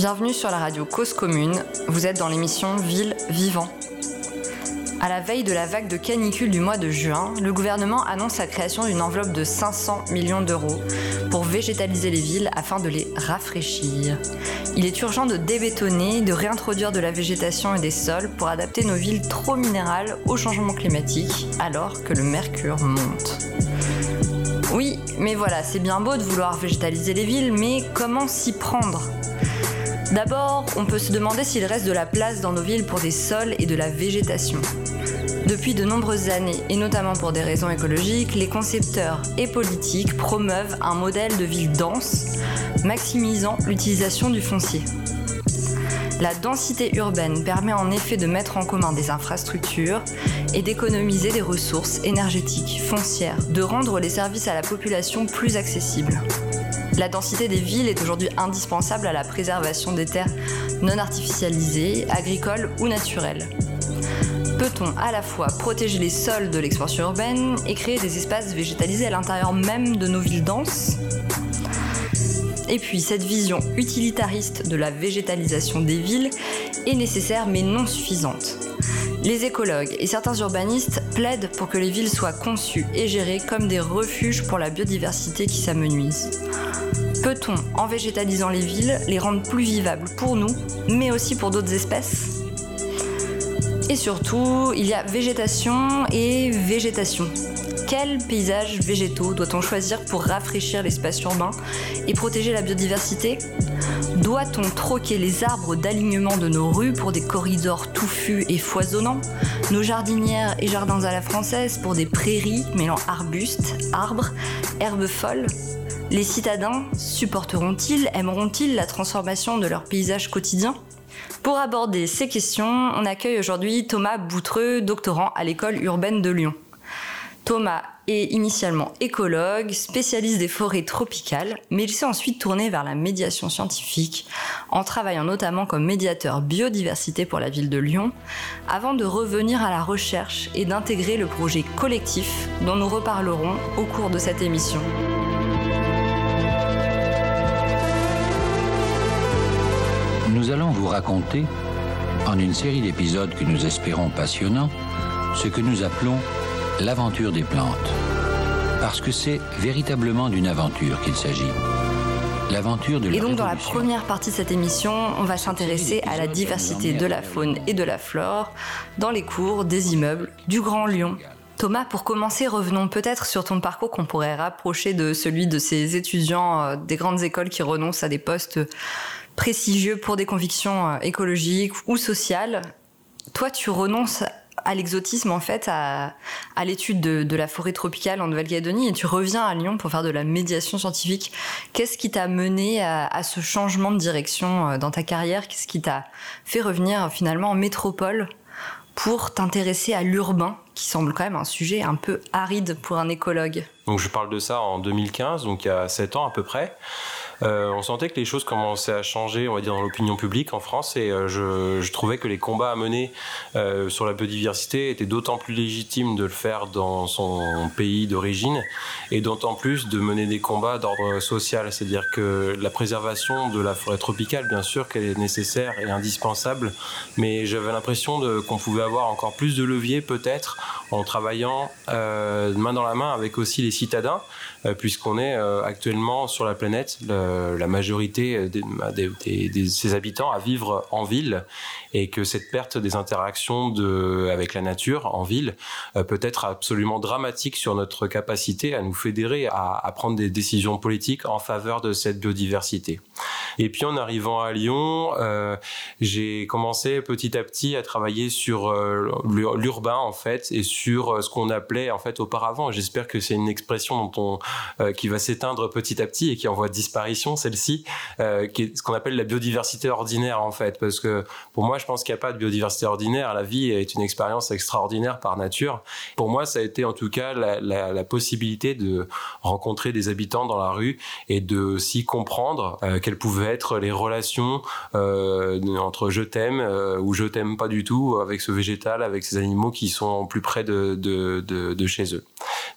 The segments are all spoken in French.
Bienvenue sur la radio Cause Commune. Vous êtes dans l'émission Ville Vivant. À la veille de la vague de canicule du mois de juin, le gouvernement annonce la création d'une enveloppe de 500 millions d'euros pour végétaliser les villes afin de les rafraîchir. Il est urgent de débétonner, de réintroduire de la végétation et des sols pour adapter nos villes trop minérales au changement climatique alors que le mercure monte. Oui, mais voilà, c'est bien beau de vouloir végétaliser les villes, mais comment s'y prendre? D'abord, on peut se demander s'il reste de la place dans nos villes pour des sols et de la végétation. Depuis de nombreuses années, et notamment pour des raisons écologiques, les concepteurs et politiques promeuvent un modèle de ville dense, maximisant l'utilisation du foncier. La densité urbaine permet en effet de mettre en commun des infrastructures et d'économiser des ressources énergétiques, foncières, de rendre les services à la population plus accessibles. La densité des villes est aujourd'hui indispensable à la préservation des terres non artificialisées, agricoles ou naturelles. Peut-on à la fois protéger les sols de l'expansion urbaine et créer des espaces végétalisés à l'intérieur même de nos villes denses? Et puis, cette vision utilitariste de la végétalisation des villes est nécessaire mais non suffisante. Les écologues et certains urbanistes plaident pour que les villes soient conçues et gérées comme des refuges pour la biodiversité qui s'amenuise. Peut-on, en végétalisant les villes, les rendre plus vivables pour nous, mais aussi pour d'autres espèces? Et surtout, il y a végétation et végétation. Quels paysages végétaux doit-on choisir pour rafraîchir l'espace urbain et protéger la biodiversité? Doit-on troquer les arbres d'alignement de nos rues pour des corridors touffus et foisonnants? Nos jardinières et jardins à la française pour des prairies mêlant arbustes, arbres, herbes folles? Les citadins supporteront-ils, aimeront-ils la transformation de leur paysage quotidien? Pour aborder ces questions, on accueille aujourd'hui Thomas Boutreux, doctorant à l'école urbaine de Lyon. Thomas est initialement écologue, spécialiste des forêts tropicales, mais il s'est ensuite tourné vers la médiation scientifique, en travaillant notamment comme médiateur biodiversité pour la ville de Lyon, avant de revenir à la recherche et d'intégrer le projet collectif dont nous reparlerons au cours de cette émission. Nous allons vous raconter, en une série d'épisodes que nous espérons passionnants, ce que nous appelons l'aventure des plantes. Parce que c'est véritablement d'une aventure qu'il s'agit. L'aventure de Et donc dans la première partie de cette émission, on va s'intéresser à la diversité de la faune et de la flore dans les cours des immeubles du Grand Lyon. Thomas, pour commencer, revenons peut-être sur ton parcours qu'on pourrait rapprocher de celui de ces étudiants euh, des grandes écoles qui renoncent à des postes prestigieux pour des convictions euh, écologiques ou sociales. Toi, tu renonces à l'exotisme en fait, à, l'étude de, la forêt tropicale en Nouvelle-Calédonie et tu reviens à Lyon pour faire de la médiation scientifique. Qu'est-ce qui t'a mené à, ce changement de direction euh, dans ta carrière? Qu'est-ce qui t'a fait revenir finalement en métropole pour t'intéresser à l'urbain, qui semble quand même un sujet un peu aride pour un écologue? Donc je parle de ça en 2015, donc il y a 7 ans à peu près. Euh, on sentait que les choses commençaient à changer, on va dire, dans l'opinion publique en France, et euh, je, je, trouvais que les combats à mener euh, sur la biodiversité étaient d'autant plus légitimes de le faire dans son pays d'origine, et d'autant plus de mener des combats d'ordre social, c'est-à-dire que la préservation de la forêt tropicale, bien sûr, qu'elle est nécessaire et indispensable, mais j'avais l'impression qu'on pouvait avoir encore plus de leviers, peut-être, en travaillant euh, main dans la main avec aussi les citadins, puisqu'on est euh, actuellement sur la planète la majorité des, des, ses habitants à vivre en ville et que cette perte des interactions de, avec la nature en ville peut être absolument dramatique sur notre capacité à nous fédérer, à, à prendre des décisions politiques en faveur de cette biodiversité. Et puis en arrivant à Lyon, euh, j'ai commencé petit à petit à travailler sur euh, l'urbain en fait et sur euh, ce qu'on appelait en fait auparavant. J'espère que c'est une expression dont on, qui va s'éteindre petit à petit et qui voie disparition celle-ci, est ce qu'on appelle la biodiversité ordinaire en fait. Parce que pour moi, je pense qu'il n'y a pas de biodiversité ordinaire. La vie est une expérience extraordinaire par nature. Pour moi, ça a été en tout cas la, possibilité de rencontrer des habitants dans la rue et de s'y comprendre qu'elles pouvaient être les relations euh, entre je t'aime euh, ou je t'aime pas du tout avec ce végétal, avec ces animaux qui sont plus près de, chez eux.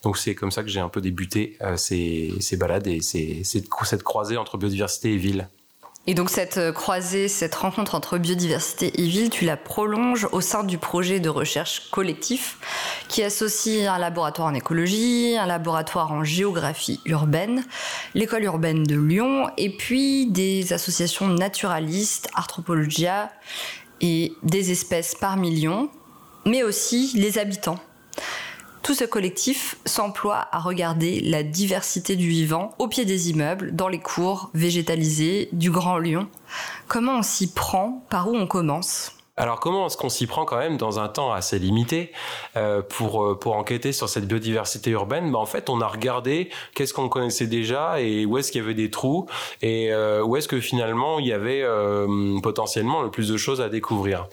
Donc c'est comme ça que j'ai un peu débuté euh, ces, ces balades et cette croisée entre biodiversité et ville. Et donc cette euh, croisée, cette rencontre entre biodiversité et ville, tu la prolonges au sein du projet de recherche collectif qui associe un laboratoire en écologie, un laboratoire en géographie urbaine, l'école urbaine de Lyon et puis des associations naturalistes, Arthropologia et des espèces par million, mais aussi les habitants. Tout ce collectif s'emploie à regarder la diversité du vivant au pied des immeubles, dans les cours végétalisés du Grand Lyon. Comment on s'y prend? Par où on commence? Alors comment est-ce qu'on s'y prend quand même dans un temps assez limité euh, pour euh, pour enquêter sur cette biodiversité urbaine? Bah, En fait, on a regardé qu'est-ce qu'on connaissait déjà et où est-ce qu'il y avait des trous et euh, où est-ce que finalement il y avait potentiellement le plus de choses à découvrir.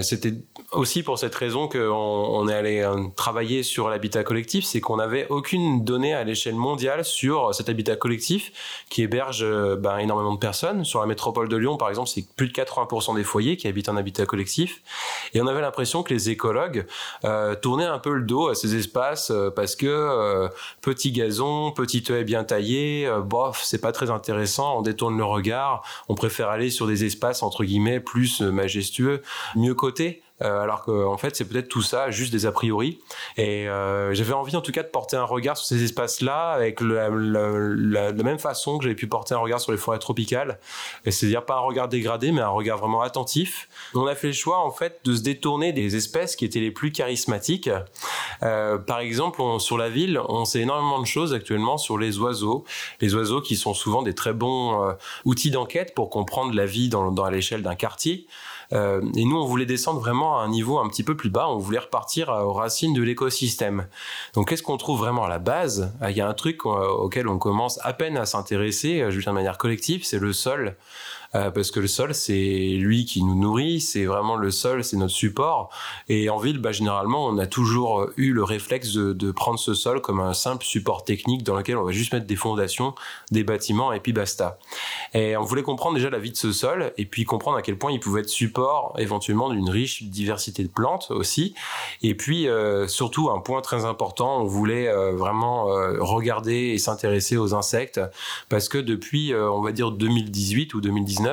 C'était aussi pour cette raison qu'on on est allé travailler sur l'habitat collectif, c'est qu'on n'avait aucune donnée à l'échelle mondiale sur cet habitat collectif qui héberge ben, énormément de personnes. Sur la métropole de Lyon, par exemple, c'est plus de 80% des foyers qui habitent un habitat collectif. Et on avait l'impression que les écologues euh, tournaient un peu le dos à ces espaces euh, parce que euh, petit gazon, petit haie bien taillé, bof, c'est pas très intéressant. On détourne le regard. On préfère aller sur des espaces entre guillemets plus majestueux, mieux cotés. Euh, alors qu'en en fait c'est peut-être tout ça, juste des a priori. Et euh, j'avais envie en tout cas de porter un regard sur ces espaces-là avec la, même façon que j'avais pu porter un regard sur les forêts tropicales, c'est-à-dire pas un regard dégradé, mais un regard vraiment attentif. On a fait le choix en fait de se détourner des espèces qui étaient les plus charismatiques. Euh, par exemple, sur la ville, on sait énormément de choses actuellement sur les oiseaux, les oiseaux qui sont souvent des très bons outils d'enquête pour comprendre la vie dans, dans l'échelle d'un quartier. Euh, et nous, on voulait descendre vraiment à un niveau un petit peu plus bas. On voulait repartir aux racines de l'écosystème. Donc, qu'est-ce qu'on trouve vraiment à la base? Ah, Il y a un truc euh, auquel on commence à peine à s'intéresser, euh, juste de manière collective, c'est le sol. Euh, parce que le sol c'est lui qui nous nourrit, c'est vraiment le sol, c'est notre support. Et en ville, bah, généralement, on a toujours eu le réflexe de, prendre ce sol comme un simple support technique dans lequel on va juste mettre des fondations, des bâtiments et puis basta. Et on voulait comprendre déjà la vie de ce sol et puis comprendre à quel point il pouvait être support éventuellement d'une riche diversité de plantes aussi. Et puis euh, surtout un point très important, on voulait euh, vraiment euh, regarder et s'intéresser aux insectes parce que depuis, on va dire 2018 ou 2019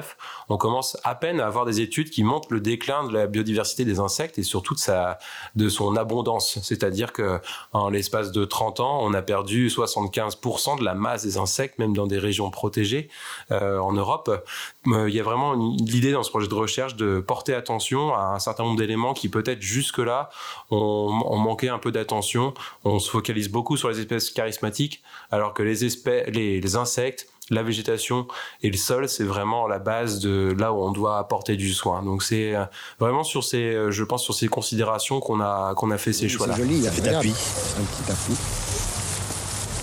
on commence à peine à avoir des études qui montrent le déclin de la biodiversité des insectes et surtout de, de son abondance. C'est-à-dire que en l'espace de 30 ans, on a perdu 75% de la masse des insectes, même dans des régions protégées euh, en Europe. Euh, il y a vraiment l'idée dans ce projet de recherche de porter attention à un certain nombre d'éléments qui peut-être jusque-là ont, manqué un peu d'attention. On se focalise beaucoup sur les espèces charismatiques, alors que les insectes la végétation et le sol, c'est vraiment la base de là où on doit apporter du soin. Donc c'est euh, vraiment sur ces, euh, je pense sur ces considérations qu'on a qu'on a fait ces choix-là. C'est joli, il y a un petit appui.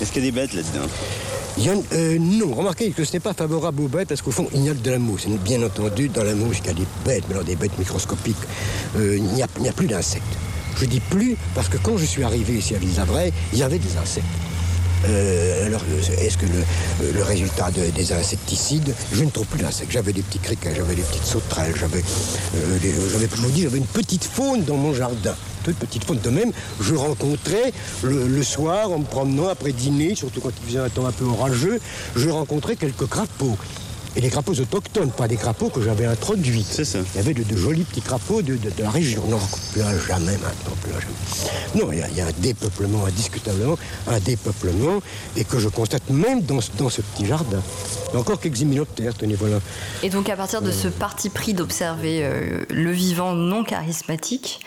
Est-ce qu'il y a des bêtes là-dedans? Euh, non, remarquez que ce n'est pas favorable aux bêtes parce qu'au fond, il y a de la mousse. Bien entendu, dans la mousse, il y a des bêtes, mais alors des bêtes microscopiques. il n'y a, a, plus d'insectes. Je dis plus parce que quand je suis arrivé ici à Ville-d'Avray, il y avait des insectes. Euh, alors, est-ce que le, le résultat de, des insecticides, je ne trouve plus d'insectes. J'avais des petits criquets, j'avais des petites sauterelles, j'avais, euh, j'avais, je vous dis, j'avais une petite faune dans mon jardin. Toute petite faune. De même, je rencontrais le, le, soir, en me promenant après dîner, surtout quand il faisait un temps un peu orageux, je rencontrais quelques crapauds et des crapauds autochtones, pas des crapauds que j'avais introduits. C'est ça. Il y avait de, de jolis petits crapauds de, de, de, la région. Non, plus jamais maintenant, plus jamais. Non, il y, a, il y, a, un dépeuplement, indiscutablement, un dépeuplement, et que je constate même dans, dans ce petit jardin. Il y a encore quelques hyménoptères, tenez, voilà. Et donc, à partir de ce parti pris d'observer euh, le vivant non charismatique,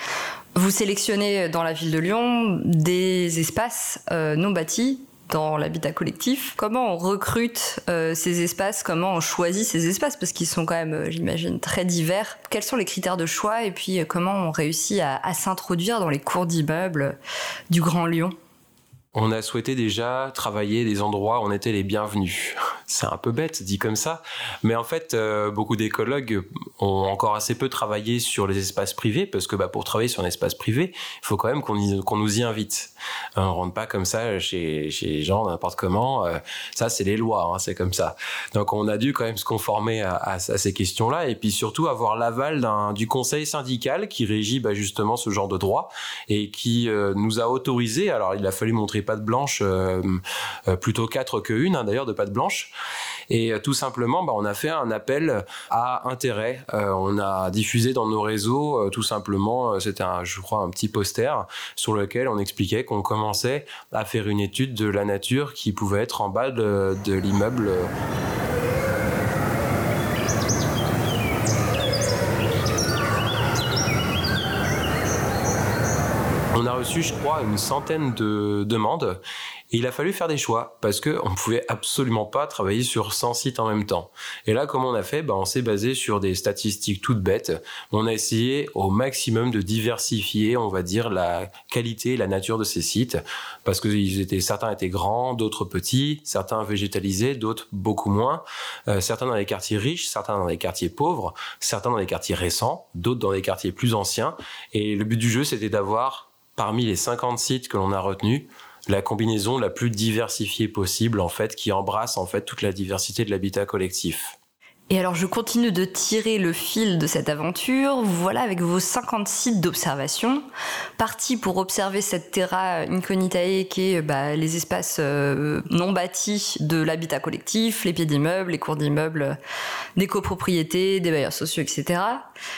vous sélectionnez dans la ville de Lyon des espaces euh, non bâtis dans l'habitat collectif. Comment on recrute euh, ces espaces? Comment on choisit ces espaces? Parce qu'ils sont quand même, euh, j'imagine, très divers. Quels sont les critères de choix? Et puis, euh, comment on réussit à, s'introduire dans les cours d'immeubles du Grand Lyon? On a souhaité déjà travailler des endroits où on était les bienvenus. C'est un peu bête dit comme ça, mais en fait, beaucoup d'écologues ont encore assez peu travaillé sur les espaces privés parce que bah, pour travailler sur un espace privé, il faut quand même qu'on nous y invite. Euh, on rentre pas comme ça chez, chez les gens n'importe comment. Euh, ça, c'est les lois, hein, c'est comme ça. Donc, on a dû quand même se conformer à, à, à ces questions-là et puis surtout avoir l'aval du conseil syndical qui régit bah, justement ce genre de droit et qui euh, nous a autorisé. Alors, il a fallu montrer patte blanche, euh, euh, plutôt quatre que une hein, d'ailleurs de patte blanche. Et tout simplement, bah, on a fait un appel à intérêt. on a diffusé dans nos réseaux, tout simplement, c'était un, je crois, un petit poster sur lequel on expliquait qu'on commençait à faire une étude de la nature qui pouvait être en bas de, de l'immeuble. On a reçu, je crois, une centaine de demandes il a fallu faire des choix parce que on pouvait absolument pas travailler sur 100 sites en même temps. Et là, comment on a fait? Ben, On s'est basé sur des statistiques toutes bêtes. On a essayé au maximum de diversifier, on va dire, la qualité et la nature de ces sites parce que étaient, certains étaient grands, d'autres petits, certains végétalisés, d'autres beaucoup moins, euh, certains dans les quartiers riches, certains dans les quartiers pauvres, certains dans les quartiers récents, d'autres dans les quartiers plus anciens. Et le but du jeu, c'était d'avoir parmi les 50 sites que l'on a retenus, la combinaison la plus diversifiée possible, en fait, qui embrasse en fait toute la diversité de l'habitat collectif. Et alors je continue de tirer le fil de cette aventure. Voilà avec vos 50 sites d'observation, partis pour observer cette terra incognitae qui est bah, les espaces euh, non bâtis de l'habitat collectif, les pieds d'immeubles, les cours d'immeubles, des copropriétés, des bailleurs sociaux, etc.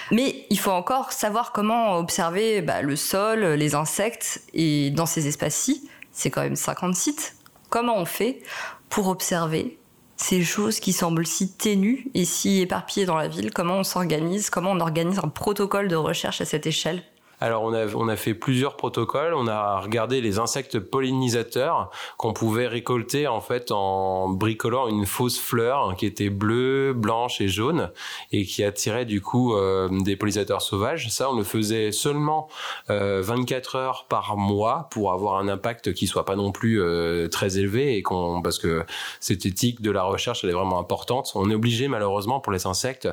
Mais il faut encore savoir comment observer bah, le sol, les insectes, et dans ces espaces-ci, c'est quand même 50 sites. Comment on fait pour observer ces choses qui semblent si ténues et si éparpillées dans la ville? Comment on s'organise? Comment on organise un protocole de recherche à cette échelle? Alors on a, on a fait plusieurs protocoles, on a regardé les insectes pollinisateurs qu'on pouvait récolter en fait en bricolant une fausse fleur qui était bleue, blanche et jaune et qui attirait du coup euh, des pollinisateurs sauvages. Ça on le faisait seulement euh, 24 heures par mois pour avoir un impact qui soit pas non plus euh, très élevé et qu'on parce que cette éthique de la recherche elle est vraiment importante. On est obligé malheureusement pour les insectes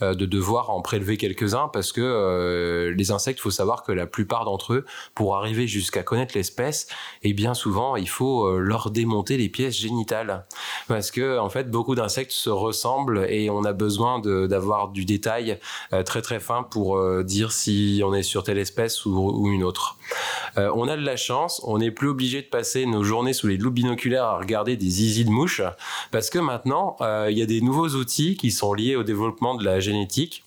euh, de devoir en prélever quelques-uns parce que les insectes faut savoir que la plupart d'entre eux, pour arriver jusqu'à connaître l'espèce, et eh bien souvent il faut euh, leur démonter les pièces génitales, parce que en fait beaucoup d'insectes se ressemblent et on a besoin d'avoir du détail euh, très très fin pour euh, dire si on est sur telle espèce ou, une autre. on a de la chance, on n'est plus obligé de passer nos journées sous les loupes binoculaires à regarder des zizi de mouches, parce que maintenant il y a des nouveaux outils qui sont liés au développement de la génétique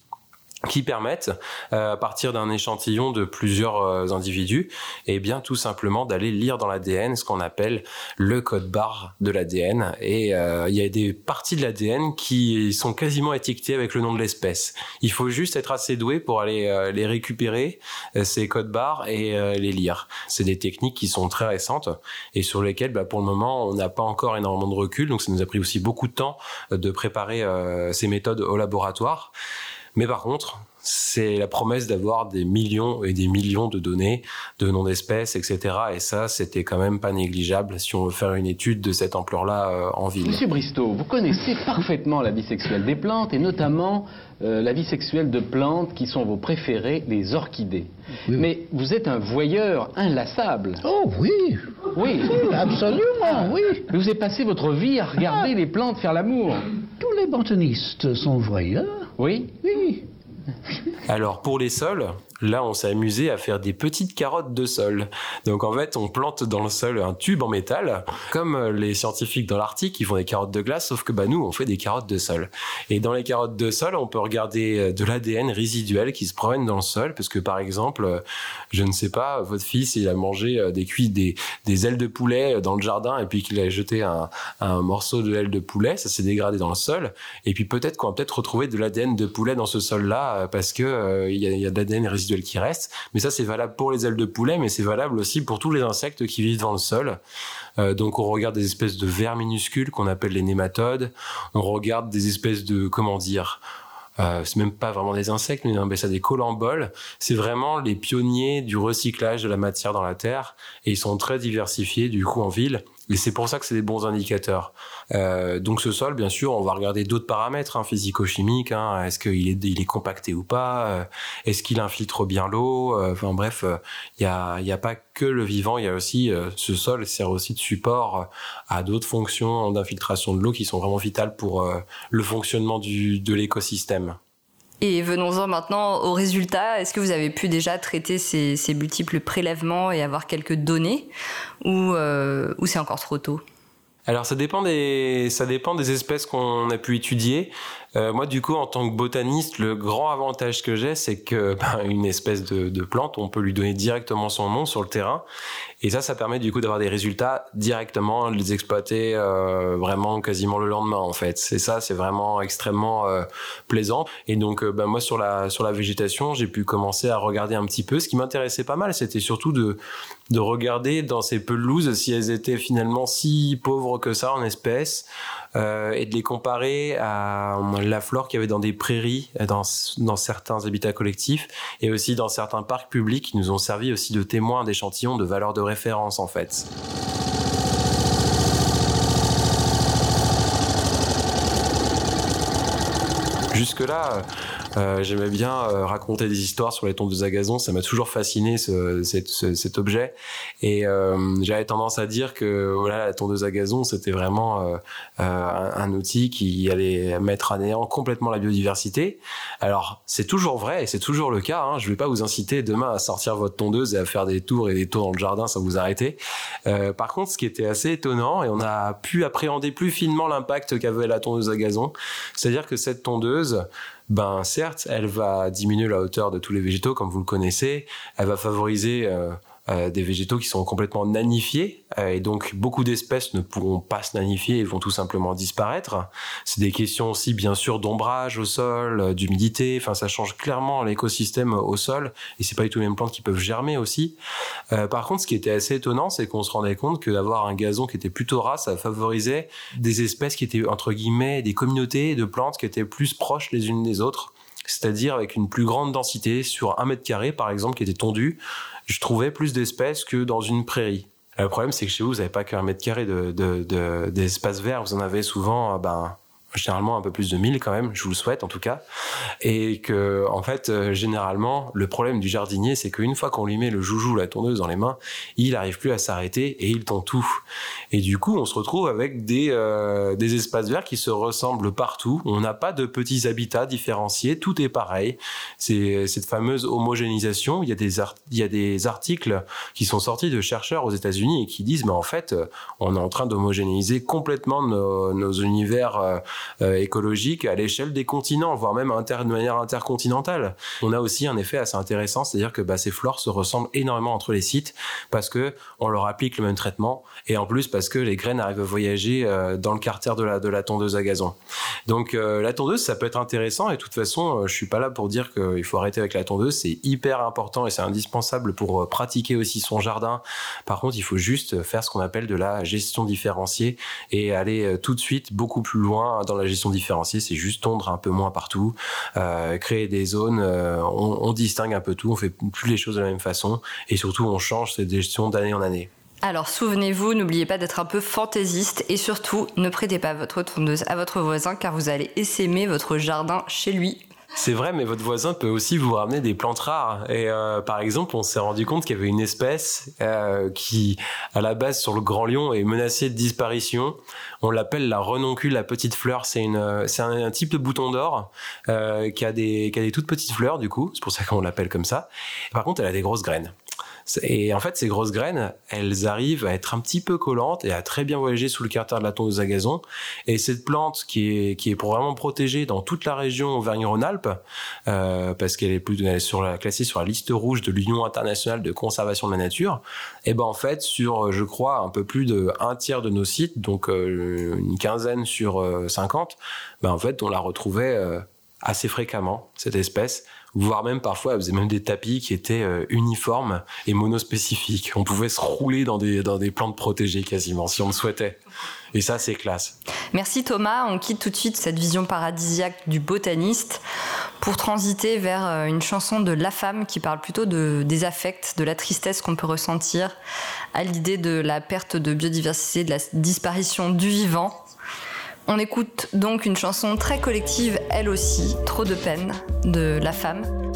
qui permettent, euh, à partir d'un échantillon de plusieurs euh, individus, eh bien tout simplement d'aller lire dans l'ADN ce qu'on appelle le code barre de l'ADN. Et euh, il y a des parties de l'ADN qui sont quasiment étiquetées avec le nom de l'espèce. Il faut juste être assez doué pour aller les récupérer, ces codes barres, et les lire. C'est des techniques qui sont très récentes et sur lesquelles, bah, pour le moment, on n'a pas encore énormément de recul. Donc ça nous a pris aussi beaucoup de temps de préparer ces méthodes au laboratoire. Mais par contre, c'est la promesse d'avoir des millions et des millions de données, de noms d'espèces, etc. Et ça, c'était quand même pas négligeable si on veut faire une étude de cette ampleur-là euh, en ville. Monsieur Bristow, vous connaissez parfaitement la vie sexuelle des plantes et notamment euh, la vie sexuelle de plantes qui sont vos préférées, les orchidées. Mais vous êtes un voyeur inlassable. Oh oui Oui Absolument, oui Vous avez passé votre vie à regarder les plantes faire l'amour. Tous les botanistes sont voyeurs. Oui Oui. Alors pour les sols, Là, on s'est amusé à faire des petites carottes de sol. Donc en fait, on plante dans le sol un tube en métal, comme euh, les scientifiques dans l'Arctique qui font des carottes de glace, sauf que bah nous, on fait des carottes de sol. Et dans les carottes de sol, on peut regarder euh, de l'ADN résiduel qui se promène dans le sol, parce que par exemple, euh, je ne sais pas, votre fils, il a mangé des cuits, des, des ailes de poulet dans le jardin, et puis qu'il a jeté un, un morceau de l'aile de poulet, ça s'est dégradé dans le sol. Et puis peut-être qu'on va peut-être retrouver de l'ADN de poulet dans ce sol-là, parce que il y, a, y a de l'ADN résiduel qui reste. Mais ça, c'est valable pour les ailes de poulet, mais c'est valable aussi pour tous les insectes qui vivent dans le sol. Euh, donc, on regarde des espèces de vers minuscules qu'on appelle les nématodes. On regarde des espèces de, comment dire, euh, c'est même pas vraiment des insectes, mais on ça des colamboles. C'est vraiment les pionniers du recyclage de la matière dans la terre, et ils sont très diversifiés du coup en ville. Et c'est pour ça que c'est des bons indicateurs. Euh, donc ce sol, bien sûr, on va regarder d'autres paramètres hein, physico-chimiques. Hein, est-ce qu'il est, il est compacté ou pas? Euh, Est-ce qu'il infiltre bien l'eau? Euh, Enfin bref, il n'y a, y a pas que le vivant, il y a aussi ce sol sert aussi de support à d'autres fonctions d'infiltration de l'eau qui sont vraiment vitales pour le fonctionnement du, de l'écosystème. Et venons-en maintenant aux résultats. Est-ce que vous avez pu déjà traiter ces, multiples prélèvements et avoir quelques données ou, euh, ou c'est encore trop tôt? Alors ça dépend des ça dépend des espèces qu'on a pu étudier. Euh, moi, du coup, en tant que botaniste, le grand avantage que j'ai, c'est que ben, une espèce de, de, plante, on peut lui donner directement son nom sur le terrain, et ça, ça permet du coup d'avoir des résultats directement, de les exploiter euh, vraiment quasiment le lendemain, en fait. C'est ça, c'est vraiment extrêmement euh, plaisant. Et donc, euh, ben, moi, sur la sur la végétation, j'ai pu commencer à regarder un petit peu. Ce qui m'intéressait pas mal, c'était surtout de de regarder dans ces pelouses si elles étaient finalement si pauvres que ça en espèces euh, et de les comparer à la flore qu'il y avait dans des prairies, dans, dans certains habitats collectifs et aussi dans certains parcs publics qui nous ont servi aussi de témoins d'échantillons de valeur de référence en fait. Jusque-là, euh, j'aimais bien euh, raconter des histoires sur les tondeuses à gazon. Ça m'a toujours fasciné ce, cet, ce, cet objet. Et euh, j'avais tendance à dire que voilà, la tondeuse à gazon, c'était vraiment un, un, outil qui allait mettre à néant complètement la biodiversité. Alors, c'est toujours vrai et c'est toujours le cas. Hein. Je vais pas vous inciter demain à sortir votre tondeuse et à faire des tours et des tours dans le jardin sans vous arrêter. par contre, ce qui était assez étonnant, et on a pu appréhender plus finement l'impact qu'avait la tondeuse à gazon, c'est-à-dire que cette tondeuse, ben certes, elle va diminuer la hauteur de tous les végétaux, comme vous le connaissez. Elle va favoriser euh, euh, des végétaux qui sont complètement nanifiés euh, et donc beaucoup d'espèces ne pourront pas se nanifier et vont tout simplement disparaître. C'est des questions aussi bien sûr d'ombrage au sol, euh, d'humidité. Enfin, ça change clairement l'écosystème au sol et c'est pas du tout les mêmes plantes qui peuvent germer aussi. Par contre, ce qui était assez étonnant, c'est qu'on se rendait compte que d'avoir un gazon qui était plutôt ras, ça favorisait des espèces qui étaient entre guillemets des communautés de plantes qui étaient plus proches les unes des autres c'est-à-dire avec une plus grande densité sur un mètre carré par exemple qui était tondu je trouvais plus d'espèces que dans une prairie. Le problème, c'est que chez vous, vous n'avez pas qu'un mètre carré de, de, d'espace vert. Vous en avez souvent, ben, généralement un peu plus de 1000 quand même, je vous le souhaite en tout cas, et que en fait euh, généralement le problème du jardinier c'est qu'une fois qu'on lui met le joujou, la tondeuse dans les mains, il arrive plus à s'arrêter et il tond tout. Et du coup on se retrouve avec des euh, des espaces verts qui se ressemblent partout. On n'a pas de petits habitats différenciés, tout est pareil. C'est cette fameuse homogénéisation. Il y a des il y a des articles qui sont sortis de chercheurs aux États-Unis et qui disent mais en fait on est en train d'homogénéiser complètement nos, univers euh, écologique à l'échelle des continents, voire même inter, de manière intercontinentale. On a aussi un effet assez intéressant, c'est-à-dire que bah, ces flores se ressemblent énormément entre les sites parce que on leur applique le même traitement et en plus parce que les graines arrivent à voyager euh, dans le carter de la, de la tondeuse à gazon. Donc euh, la tondeuse, ça peut être intéressant et de toute façon, euh, je suis pas là pour dire qu'il faut arrêter avec la tondeuse, c'est hyper important et c'est indispensable pour euh, pratiquer aussi son jardin. Par contre, il faut juste faire ce qu'on appelle de la gestion différenciée et aller euh, tout de suite beaucoup plus loin dans la gestion différenciée, c'est juste tondre un peu moins partout, euh, créer des zones, euh, on, distingue un peu tout, on fait plus les choses de la même façon et surtout on change cette gestion d'année en année. Alors souvenez-vous, n'oubliez pas d'être un peu fantaisiste et surtout ne prêtez pas votre tondeuse à votre voisin car vous allez essaimer votre jardin chez lui c'est vrai, mais votre voisin peut aussi vous ramener des plantes rares. Et euh, par exemple, on s'est rendu compte qu'il y avait une espèce euh, qui, à la base, sur le Grand Lion, est menacée de disparition. On l'appelle la renoncule, la petite fleur. C'est une, c'est un, un, type de bouton d'or euh, qui a des, qui a des toutes petites fleurs du coup. C'est pour ça qu'on l'appelle comme ça. Par contre, elle a des grosses graines. Et en fait, ces grosses graines, elles arrivent à être un petit peu collantes et à très bien voyager sous le carter de la tondeuse à gazon. Et cette plante qui est qui vraiment protégée dans toute la région Auvergne-Rhône-Alpes, euh, parce qu'elle est plus classée sur la liste rouge de l'Union internationale de conservation de la nature. Et ben en fait, sur je crois un peu plus de un tiers de nos sites, donc euh, une quinzaine sur euh, 50, ben en fait on la retrouvait euh, assez fréquemment cette espèce voire même parfois elle faisait même des tapis qui étaient euh, uniformes et monospécifiques. On pouvait se rouler dans des, dans des plantes protégées quasiment si on le souhaitait. Et ça, c'est classe. Merci Thomas. On quitte tout de suite cette vision paradisiaque du botaniste pour transiter vers euh, une chanson de La Femme qui parle plutôt de, des affects, de la tristesse qu'on peut ressentir à l'idée de la perte de biodiversité, de la disparition du vivant. On écoute donc une chanson très collective, elle aussi, Trop de peine, de La Femme.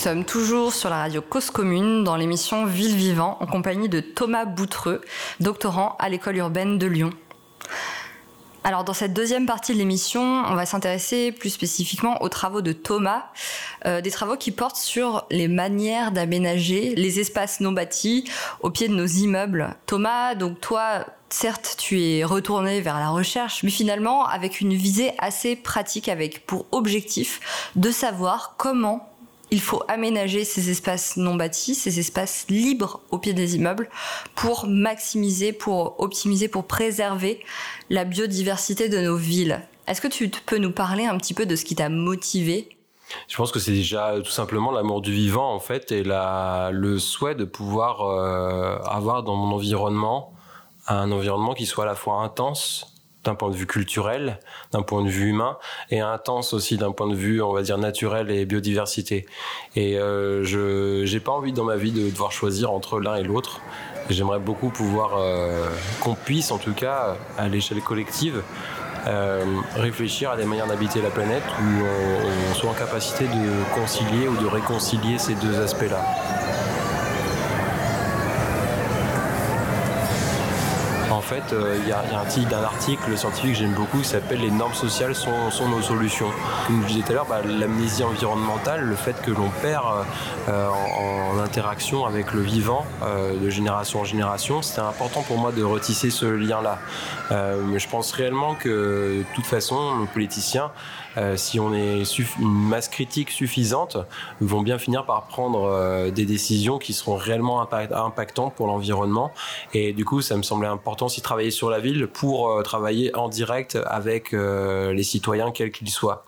Sommes toujours sur la radio Cause Commune dans l'émission Ville Vivant en compagnie de Thomas Boutreux, doctorant à l'école urbaine de Lyon. Alors dans cette deuxième partie de l'émission, on va s'intéresser plus spécifiquement aux travaux de Thomas, euh, des travaux qui portent sur les manières d'aménager les espaces non bâtis au pied de nos immeubles. Thomas, donc toi, certes, tu es retourné vers la recherche, mais finalement avec une visée assez pratique, avec pour objectif de savoir comment il faut aménager ces espaces non bâtis, ces espaces libres au pied des immeubles pour maximiser, pour optimiser, pour préserver la biodiversité de nos villes. Est-ce que tu peux nous parler un petit peu de ce qui t'a motivé? Je pense que c'est déjà tout simplement l'amour du vivant en fait et le souhait de pouvoir euh, avoir dans mon environnement un environnement qui soit à la fois intense d'un point de vue culturel, d'un point de vue humain, et intense aussi d'un point de vue, on va dire, naturel et biodiversité. Et euh, je j'ai pas envie dans ma vie de devoir choisir entre l'un et l'autre. J'aimerais beaucoup pouvoir euh, qu'on puisse, en tout cas, à l'échelle collective, euh, réfléchir à des manières d'habiter la planète où on, on soit en capacité de concilier ou de réconcilier ces deux aspects-là. Fait, euh, il y, a, un titre d'un article scientifique que j'aime beaucoup qui s'appelle Les normes sociales sont, nos solutions. Comme je disais tout à l'heure, bah, l'amnésie environnementale, le fait que l'on perd euh, en, interaction avec le vivant euh, de génération en génération, c'était important pour moi de retisser ce lien-là. Mais je pense réellement que, de toute façon, nos politiciens, si on est une masse critique suffisante, vont bien finir par prendre des décisions qui seront réellement impact impactantes pour l'environnement. Et du coup, ça me semblait important travailler sur la ville pour euh, travailler en direct avec euh, les citoyens, quels qu'ils soient.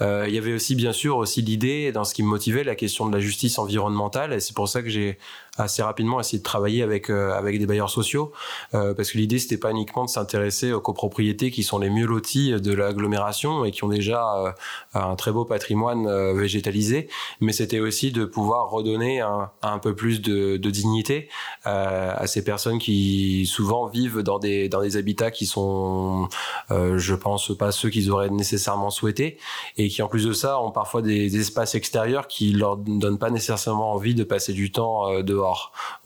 Euh, il y avait aussi, bien sûr, aussi l'idée, dans ce qui me motivait, la question de la justice environnementale. Et c'est pour ça que j'ai assez rapidement essayer de travailler avec euh, avec des bailleurs sociaux. Euh, parce que l'idée c'était pas uniquement de s'intéresser aux copropriétés qui sont les mieux lotis de l'agglomération et qui ont déjà euh, un très beau patrimoine euh, végétalisé mais c'était aussi de pouvoir redonner un, un peu plus de, dignité euh, à ces personnes qui souvent vivent dans des dans des habitats qui sont je pense pas ceux qu'ils auraient nécessairement souhaité et qui en plus de ça ont parfois des, espaces extérieurs qui leur donnent pas nécessairement envie de passer du temps dehors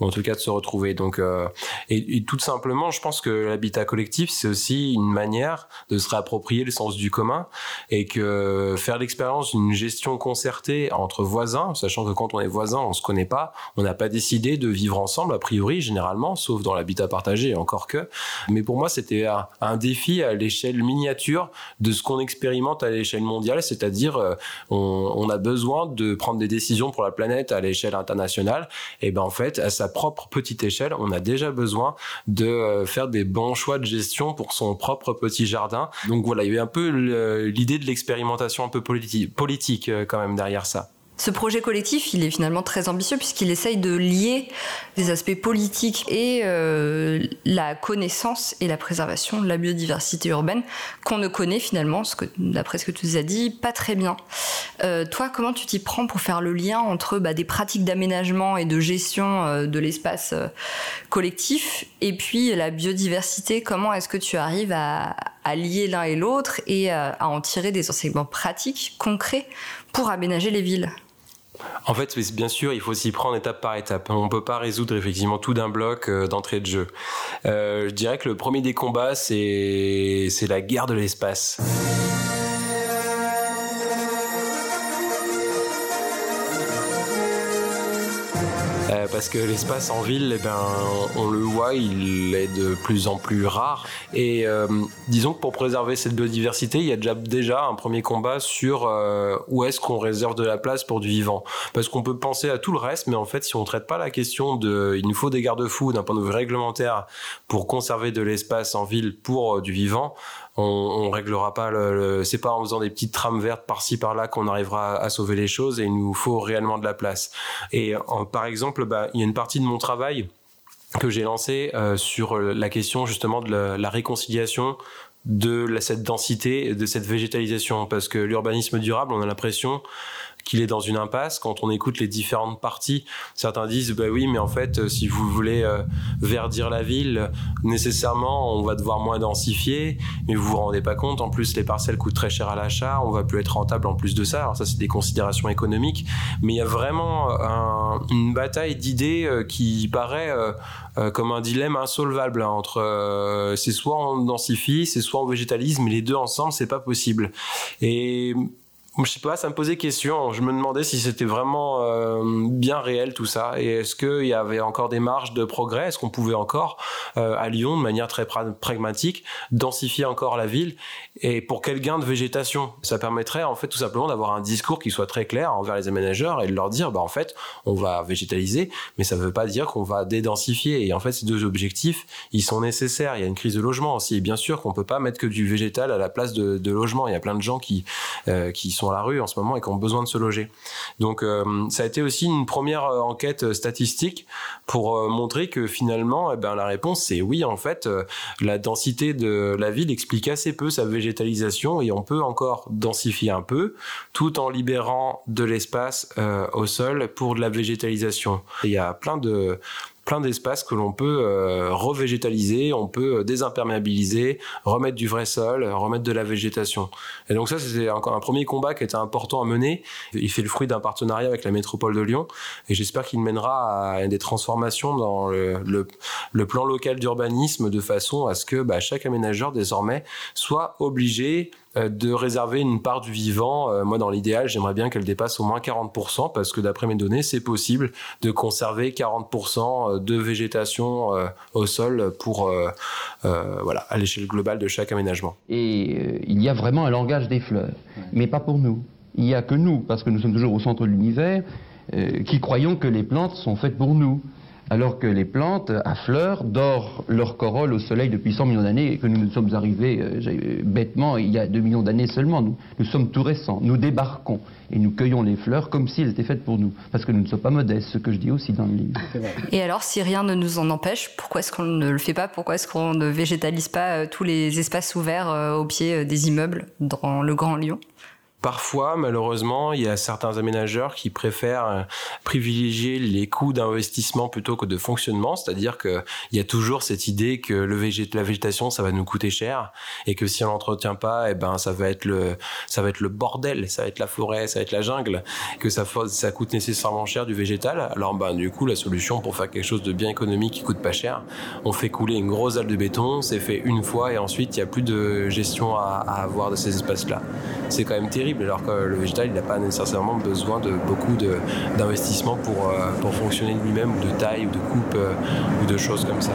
ou en tout cas de se retrouver. Donc, euh, et, tout simplement, je pense que l'habitat collectif, c'est aussi une manière de se réapproprier le sens du commun et que faire l'expérience d'une gestion concertée entre voisins, sachant que quand on est voisin, on se connaît pas, on n'a pas décidé de vivre ensemble a priori généralement, sauf dans l'habitat partagé, encore que. Mais pour moi, c'était un, un, défi à l'échelle miniature de ce qu'on expérimente à l'échelle mondiale, c'est-à-dire euh, on, on, a besoin de prendre des décisions pour la planète à l'échelle internationale. Et ben en fait, à sa propre petite échelle, on a déjà besoin de euh, faire des bons choix de gestion pour son propre petit jardin. Donc voilà, il y avait un peu l'idée de l'expérimentation un peu politique, politique euh, quand même derrière ça. Ce projet collectif, il est finalement très ambitieux puisqu'il essaye de lier les aspects politiques et euh, la connaissance et la préservation de la biodiversité urbaine qu'on ne connaît finalement, d'après ce que tu nous as dit, pas très bien. Euh, toi, comment tu t'y prends pour faire le lien entre bah, des pratiques d'aménagement et de gestion euh, de l'espace collectif et puis la biodiversité? Comment est-ce que tu arrives à, lier l'un et l'autre et à en tirer des enseignements pratiques, concrets pour aménager les villes? En fait, bien sûr, il faut s'y prendre étape par étape. On peut pas résoudre effectivement tout d'un bloc euh, d'entrée de jeu. Euh, je dirais que le premier des combats, c'est la guerre de l'espace. Parce que l'espace en ville, eh ben, on le voit, il est de plus en plus rare. Et euh, disons que pour préserver cette biodiversité, il y a déjà, un premier combat sur euh, où est-ce qu'on réserve de la place pour du vivant. Parce qu'on peut penser à tout le reste, mais en fait, si on traite pas la question de, il nous faut des garde-fous d'un point de vue réglementaire pour conserver de l'espace en ville pour du vivant, on, on réglera pas le, le c'est pas en faisant des petites trames vertes par-ci par-là qu'on arrivera à, sauver les choses et il nous faut réellement de la place. Et par exemple, bah, il y a une partie de mon travail que j'ai lancé euh, sur la question justement de la, la réconciliation de la, cette densité, de cette végétalisation, parce que l'urbanisme durable, on a l'impression qu'il est dans une impasse. Quand on écoute les différentes parties, certains disent bah oui, mais en fait, si vous voulez verdir la ville, nécessairement, on va devoir moins densifier. Mais vous vous rendez pas compte. En plus, les parcelles coûtent très cher à l'achat. On va plus être rentable en plus de ça. Alors ça, c'est des considérations économiques. Mais il y a vraiment un, une bataille d'idées qui paraît comme un dilemme insolvable hein, entre c'est soit on densifie, c'est soit on végétalise, mais les deux ensemble, c'est pas possible. Et je sais pas, ça me posait question. Je me demandais si c'était vraiment euh, bien réel tout ça. Et est-ce qu'il y avait encore des marges de progrès? Est-ce qu'on pouvait encore, euh, à Lyon, de manière très pragmatique, densifier encore la ville? Et pour quel gain de végétation? Ça permettrait, en fait, tout simplement d'avoir un discours qui soit très clair envers les aménageurs et de leur dire, bah, en fait, on va végétaliser, mais ça ne veut pas dire qu'on va dédensifier. Et en fait, ces deux objectifs, ils sont nécessaires. Il y a une crise de logement aussi. Et bien sûr qu'on peut pas mettre que du végétal à la place de, logement. Il y a plein de gens qui, euh, qui sont à la rue en ce moment et qui ont besoin de se loger. Donc euh, ça a été aussi une première euh, enquête statistique pour montrer que finalement, eh ben, la réponse c'est oui. En fait, la densité de la ville explique assez peu sa végétalisation et on peut encore densifier un peu tout en libérant de l'espace au sol pour de la végétalisation. Il y a plein de plein d'espaces que l'on peut euh, revégétaliser, on peut euh, désimperméabiliser, remettre du vrai sol, remettre de la végétation. Et donc ça, c'était encore un premier combat qui était important à mener. Il fait le fruit d'un partenariat avec la métropole de Lyon et j'espère qu'il mènera à des transformations dans le, plan local d'urbanisme de façon à ce que bah, chaque aménageur désormais soit obligé euh, de réserver une part du vivant. Euh, moi, dans l'idéal, j'aimerais bien qu'elle dépasse au moins 40%, parce que d'après mes données, c'est possible de conserver 40% euh, de végétation au sol pour voilà, à l'échelle globale de chaque aménagement. Et il y a vraiment un langage des fleurs, mais pas pour nous. Il n'y a que nous, parce que nous sommes toujours au centre de l'univers, qui croyons que les plantes sont faites pour nous alors que les plantes à fleurs dorent leur corolle au soleil depuis 100 millions d'années et que nous nous sommes arrivés euh, bêtement il y a 2 millions d'années seulement. Nous, nous, sommes tout récents, nous débarquons et nous cueillons les fleurs comme si elles étaient faites pour nous, parce que nous ne sommes pas modestes, ce que je dis aussi dans le livre. Et alors, si rien ne nous en empêche, pourquoi est-ce qu'on ne le fait pas? Pourquoi est-ce qu'on ne végétalise pas euh, tous les espaces ouverts euh, au pied des immeubles dans le Grand Lyon? Parfois, malheureusement, il y a certains aménageurs qui préfèrent euh, privilégier les coûts d'investissement plutôt que de fonctionnement, c'est-à-dire qu'il y a toujours cette idée que la végétation, ça va nous coûter cher et que si on l'entretient pas, eh ben ça va être le ça va être le bordel, ça va être la forêt, ça va être la jungle, que ça ça coûte nécessairement cher du végétal. Alors ben du coup, la solution pour faire quelque chose de bien économique qui coûte pas cher, on fait couler une grosse dalle de béton, c'est fait une fois et ensuite il y a plus de gestion à avoir de ces espaces-là. C'est quand même terrible alors que le végétal, il n'a pas nécessairement besoin de beaucoup d'investissement pour, euh, pour fonctionner lui-même, ou de taille, ou de coupe, euh, ou de choses comme ça.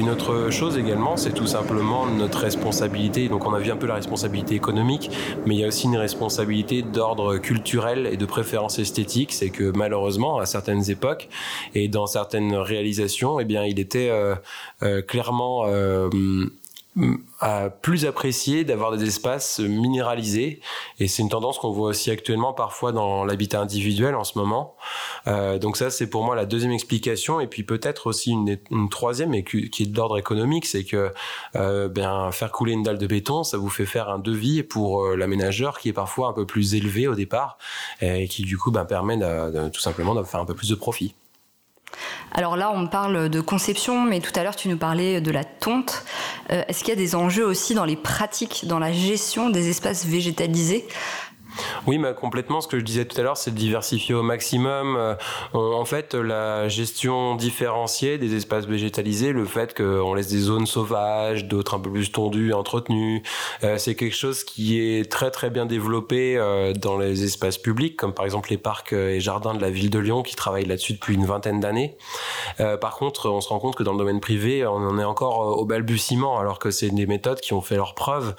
Une autre chose également, c'est tout simplement notre responsabilité. Donc on a vu un peu la responsabilité économique, mais il y a aussi une responsabilité d'ordre culturel et de préférence esthétique. C'est que malheureusement, à certaines époques et dans certaines réalisations, eh bien, il était euh, euh, clairement euh, plus apprécié d'avoir des espaces minéralisés et c'est une tendance qu'on voit aussi actuellement parfois dans l'habitat individuel en ce moment. Euh, donc ça c'est pour moi la deuxième explication et puis peut-être aussi une, une, troisième et qui, est d'ordre économique, c'est que euh, bien faire couler une dalle de béton, ça vous fait faire un devis pour euh, l'aménageur qui est parfois un peu plus élevé au départ et qui du coup ben, permet de, tout simplement de faire un peu plus de profit. Alors là, on parle de conception, mais tout à l'heure, tu nous parlais de la tonte. Euh, est-ce qu'il y a des enjeux aussi dans les pratiques, dans la gestion des espaces végétalisés? Oui, complètement. Ce que je disais tout à l'heure, c'est de diversifier au maximum. Euh, en fait, la gestion différenciée des espaces végétalisés, le fait qu'on laisse des zones sauvages, d'autres un peu plus tondues, entretenues, euh, c'est quelque chose qui est très très bien développé euh, dans les espaces publics, comme par exemple les parcs et jardins de la ville de Lyon qui travaillent là-dessus depuis une vingtaine d'années. par contre, on se rend compte que dans le domaine privé, on en est encore au balbutiement, alors que c'est des méthodes qui ont fait leur preuve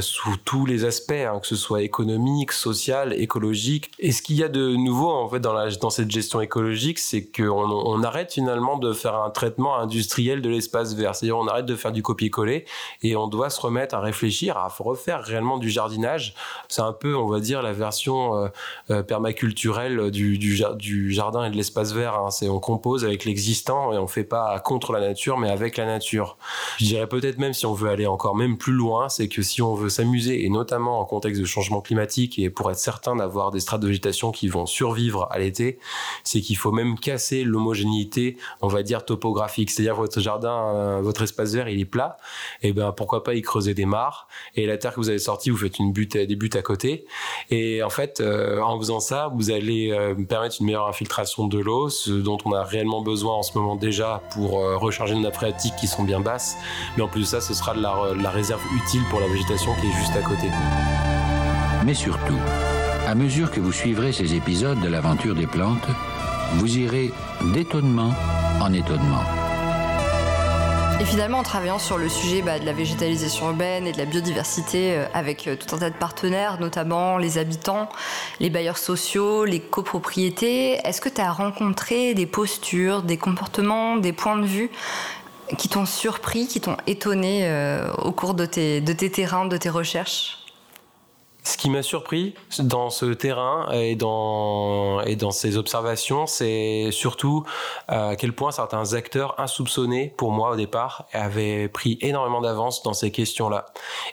sous tous les aspects, hein, que ce soit économique, social, écologique. Et ce qu'il y a de nouveau en fait dans, cette gestion écologique, c'est qu'on on arrête finalement de faire un traitement industriel de l'espace vert. C'est-à-dire on arrête de faire du copier-coller et on doit se remettre à réfléchir à refaire réellement du jardinage. C'est un peu, on va dire, la version euh, euh, permaculturelle du, jardin et de l'espace vert. Hein. C'est on compose avec l'existant et on fait pas contre la nature, mais avec la nature. Je dirais peut-être même si on veut aller encore même plus loin, c'est que si on veut s'amuser et notamment en contexte de changement climatique et pour être certain d'avoir des strates de végétation qui vont survivre à l'été, c'est qu'il faut même casser l'homogénéité, on va dire topographique. C'est-à-dire votre jardin, euh, votre espace vert, il est plat, et ben pourquoi pas y creuser des mares et la terre que vous avez sortie, vous faites des buttes à côté. Et en fait, euh, en faisant ça, vous allez euh, permettre une meilleure infiltration de l'eau, ce dont on a réellement besoin en ce moment déjà pour recharger nos nappes phréatiques qui sont bien basses. Mais en plus de ça, ce sera de la réserve utile pour la végétation qui est juste à côté. Mais surtout, à mesure que vous suivrez ces épisodes de l'aventure des plantes, vous irez d'étonnement en étonnement. Et finalement, en travaillant sur le sujet bah, de la végétalisation urbaine et de la biodiversité euh, avec euh, tout un tas de partenaires, notamment les habitants, les bailleurs sociaux, les copropriétés, est-ce que tu as rencontré des postures, des comportements, des points de vue qui t'ont surpris, qui t'ont étonné euh, au cours de tes, de tes terrains, de tes recherches? Ce qui m'a surpris dans ce terrain et dans, et dans ces observations, c'est surtout à quel point certains acteurs insoupçonnés, pour moi au départ, avaient pris énormément d'avance dans ces questions-là.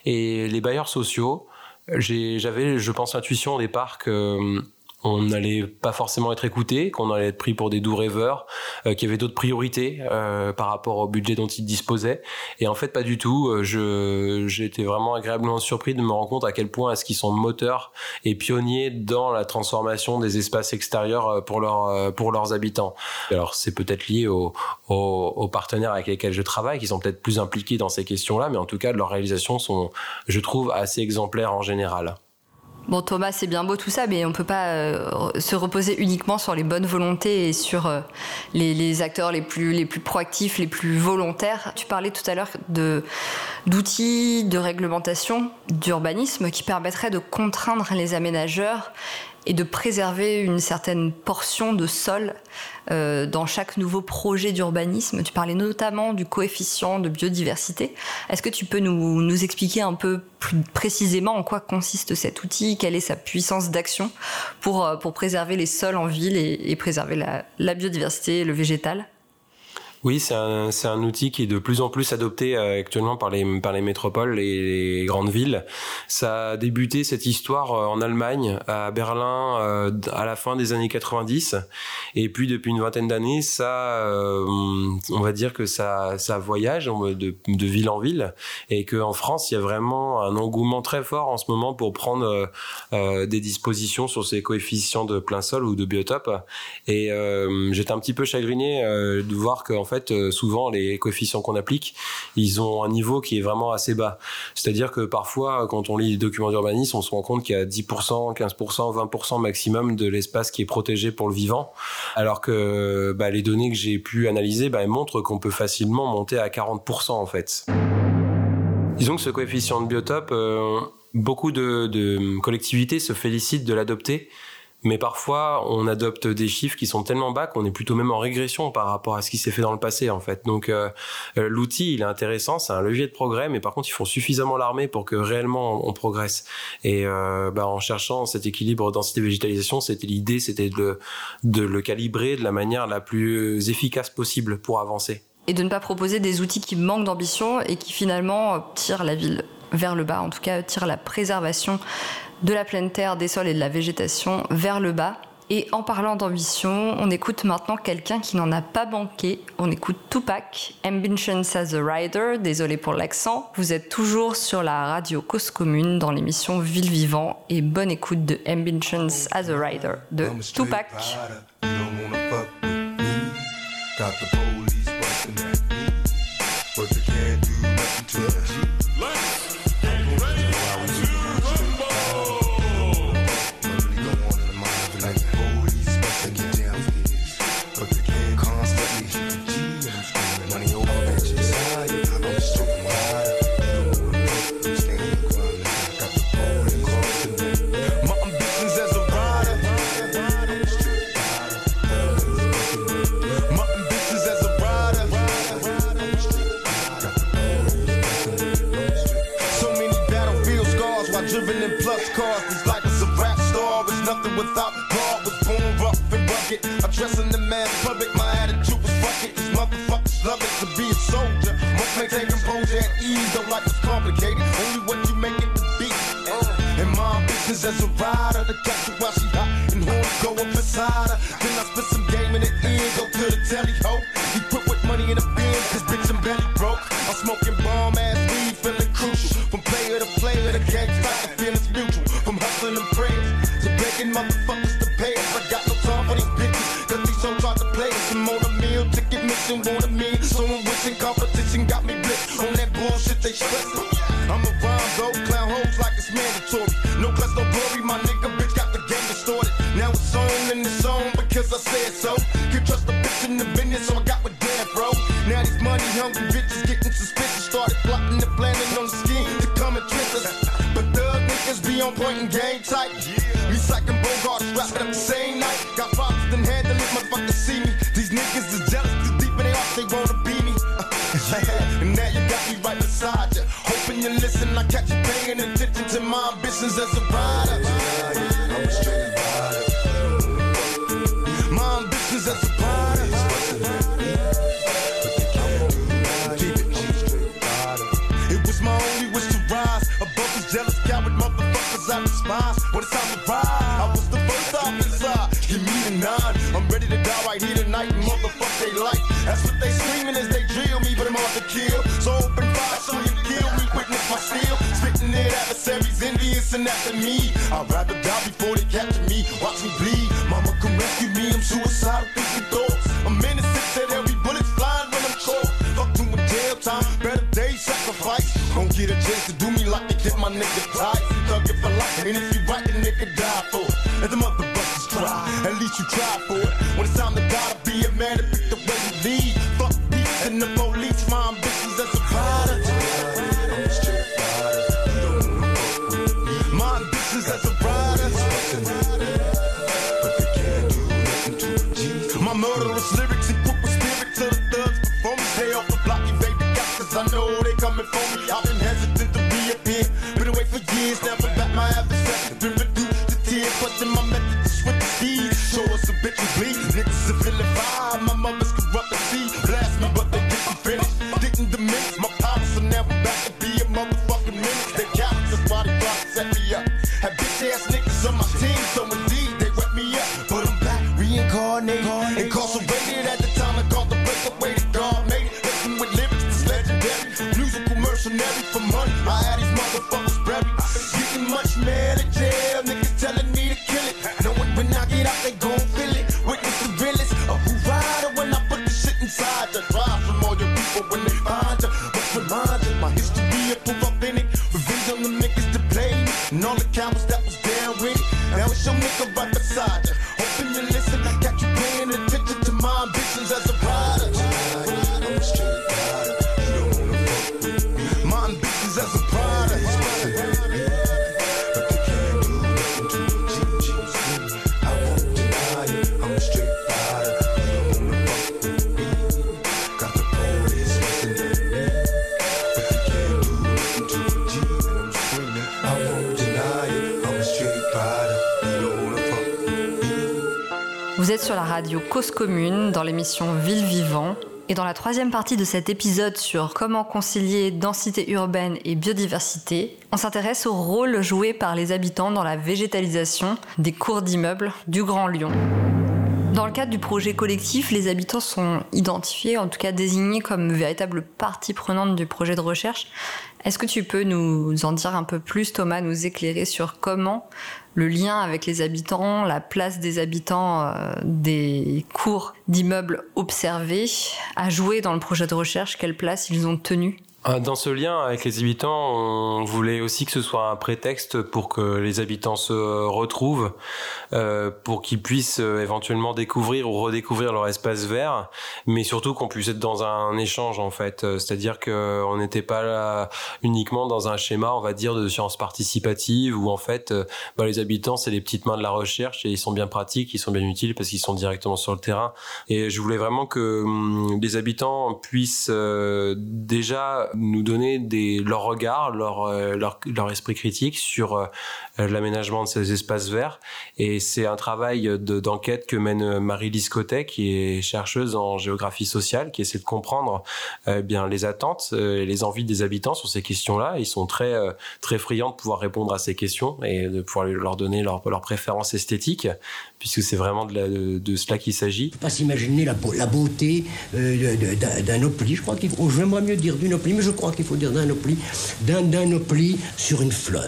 Et les bailleurs sociaux, j'avais, je pense, l'intuition au départ que on n'allait pas forcément être écouté, qu'on allait être pris pour des doux rêveurs, euh, qu'il y avait d'autres priorités euh, par rapport au budget dont ils disposaient. Et en fait, pas du tout. Euh, j'ai été vraiment agréablement surpris de me rendre compte à quel point est-ce qu'ils sont moteurs et pionniers dans la transformation des espaces extérieurs pour leurs pour leurs habitants. Alors c'est peut-être lié aux, aux, partenaires avec lesquels je travaille, qui sont peut-être plus impliqués dans ces questions-là, mais en tout cas, leurs réalisations sont, je trouve, assez exemplaires en général. Bon, Thomas, c'est bien beau tout ça, mais on ne peut pas euh, se reposer uniquement sur les bonnes volontés et sur euh, les, acteurs les plus, les plus proactifs, les plus volontaires. Tu parlais tout à l'heure d'outils de réglementation, d'urbanisme qui permettraient de contraindre les aménageurs et de préserver une certaine portion de sol euh, dans chaque nouveau projet d'urbanisme. Tu parlais notamment du coefficient de biodiversité. Est-ce que tu peux nous, nous, expliquer un peu plus précisément en quoi consiste cet outil, quelle est sa puissance d'action pour, euh, pour préserver les sols en ville et, préserver la, la biodiversité, le végétal? Oui, c'est un, c'est un outil qui est de plus en plus adopté euh, actuellement par les, par les métropoles et les grandes villes. Ça a débuté cette histoire euh, en Allemagne, à Berlin, euh, à la fin des années 90. Et puis depuis une vingtaine d'années, ça, on va dire que ça, ça voyage de, de ville en ville. Et qu'en France, il y a vraiment un engouement très fort en ce moment pour prendre des dispositions sur ces coefficients de plein sol ou de biotope. Et j'étais un petit peu chagriné de voir qu'en fait, euh, souvent, les coefficients qu'on applique, ils ont un niveau qui est vraiment assez bas. C'est-à-dire que parfois, quand on lit les documents d'urbanisme, on se rend compte qu'il y a 10%, 15%, 20% maximum de l'espace qui est protégé pour le vivant, alors que bah, les données que j'ai pu analyser bah, montrent qu'on peut facilement monter à 40% en fait. Disons que ce coefficient de biotope, euh, beaucoup de collectivités se félicitent de l'adopter mais parfois on adopte des chiffres qui sont tellement bas qu'on est plutôt même en régression par rapport à ce qui s'est fait dans le passé en fait. Donc euh, euh, l'outil il est intéressant, c'est un levier de progrès, mais par contre il faut suffisamment l'armer pour que réellement on, progresse. Et euh, bah, en cherchant cet équilibre densité végétalisation, c'était l'idée, c'était de le calibrer de la manière la plus efficace possible pour avancer. Et de ne pas proposer des outils qui manquent d'ambition et qui finalement tirent la ville vers le bas, en tout cas tirent la préservation de la pleine terre, des sols et de la végétation vers le bas. Et en parlant d'ambition, on écoute maintenant quelqu'un qui n'en a pas manqué. On écoute Tupac, Ambitions as a Rider. Désolé pour l'accent. Vous êtes toujours sur la radio Cause Commune dans l'émission Ville Vivant et bonne écoute de Ambitions as a Rider de Tupac. Cars. These life is a rap star. It's nothing without God. Was born rough and rugged. Addressing the man public. My attitude was fuck it. These motherfuckers love it to be a soldier. Must maintain composure at ease. Though life is complicated. Only what you make it to be. And my business as a rider. The catch her while she hot and horns go up inside her. Then I spit some game in the ear. Go to the telly ho. Motherfuckers to pay us. I got no time for these bitches. Cause these hoes try to play us. I'm on a meal. Ticket missing. Want a meal. Someone wishing competition got me blitzed. On that bullshit they stressing. I'm a rhyme though. Clown hoes like it's mandatory. No plus no glory. My nigga bitch got the game distorted. Now it's on and it's on because I said so. Can trust the bitch in the business. So I got with Dan, bro. Now these money hungry bitches getting suspicious. Started plotting and planning on the scheme to come and trick us. But thug niggas be on point and game tight. Ambitions as a rider. I'm a straight rider. My ambitions as a rider. It was my only wish to rise above jealous coward motherfuckers I despise. When it's time to ride, I was the first officer. Give me the nine. And after me. I'd rather die before they catch me. Watch me bleed. Mama come rescue me. I'm suicidal, thinking thoughts. I'm innocent, said be bullets flying when I'm cold. Fuck doing jail time, better days sacrifice. Don't get a chance to do me like they did my nigga tight. Thug it for life, and if you right, the nigga die for it. Let the motherfuckers try, at least you try for it. Radio Cause Commune dans l'émission Ville Vivant. Et dans la troisième partie de cet épisode sur comment concilier densité urbaine et biodiversité, on s'intéresse au rôle joué par les habitants dans la végétalisation des cours d'immeubles du Grand Lyon. Dans le cadre du projet collectif, les habitants sont identifiés, en tout cas désignés comme véritable partie prenante du projet de recherche. Est-ce que tu peux nous en dire un peu plus, Thomas, nous éclairer sur comment le lien avec les habitants, la place des habitants euh, des cours d'immeubles observés a joué dans le projet de recherche, quelle place ils ont tenu Dans ce lien avec les habitants, on voulait aussi que ce soit un prétexte pour que les habitants se retrouvent, euh, pour qu'ils puissent euh, éventuellement découvrir ou redécouvrir leur espace vert, mais surtout qu'on puisse être dans un échange en fait. Euh, C'est-à-dire que on n'était pas uniquement dans un schéma, on va dire, de sciences participatives où en fait, euh, bah, les habitants c'est les petites mains de la recherche et ils sont bien pratiques, ils sont bien utiles parce qu'ils sont directement sur le terrain. Et je voulais vraiment que hum, les habitants puissent euh, déjà nous donner des, leur regard, leur, euh, leur, leur esprit critique sur euh, l'aménagement de ces espaces verts. Et c'est un travail de- d'enquête que mène Marie-Lise Cotet, qui est chercheuse en géographie sociale, qui essaie de comprendre euh, bien les attentes euh, et les envies des habitants sur ces questions-là. Ils sont très euh, très friands de pouvoir répondre à ces questions et de pouvoir leur donner leur, leur préférence esthétique, puisque c'est vraiment de, la- de, de cela qu'il s'agit. pas s'imaginer la, beau- la beauté euh, d'un- opli. Je crois qu'il faut, j'aimerais mieux dire d'une opli, mais je crois qu'il faut dire d'un opli, d'un, opli sur une fleur.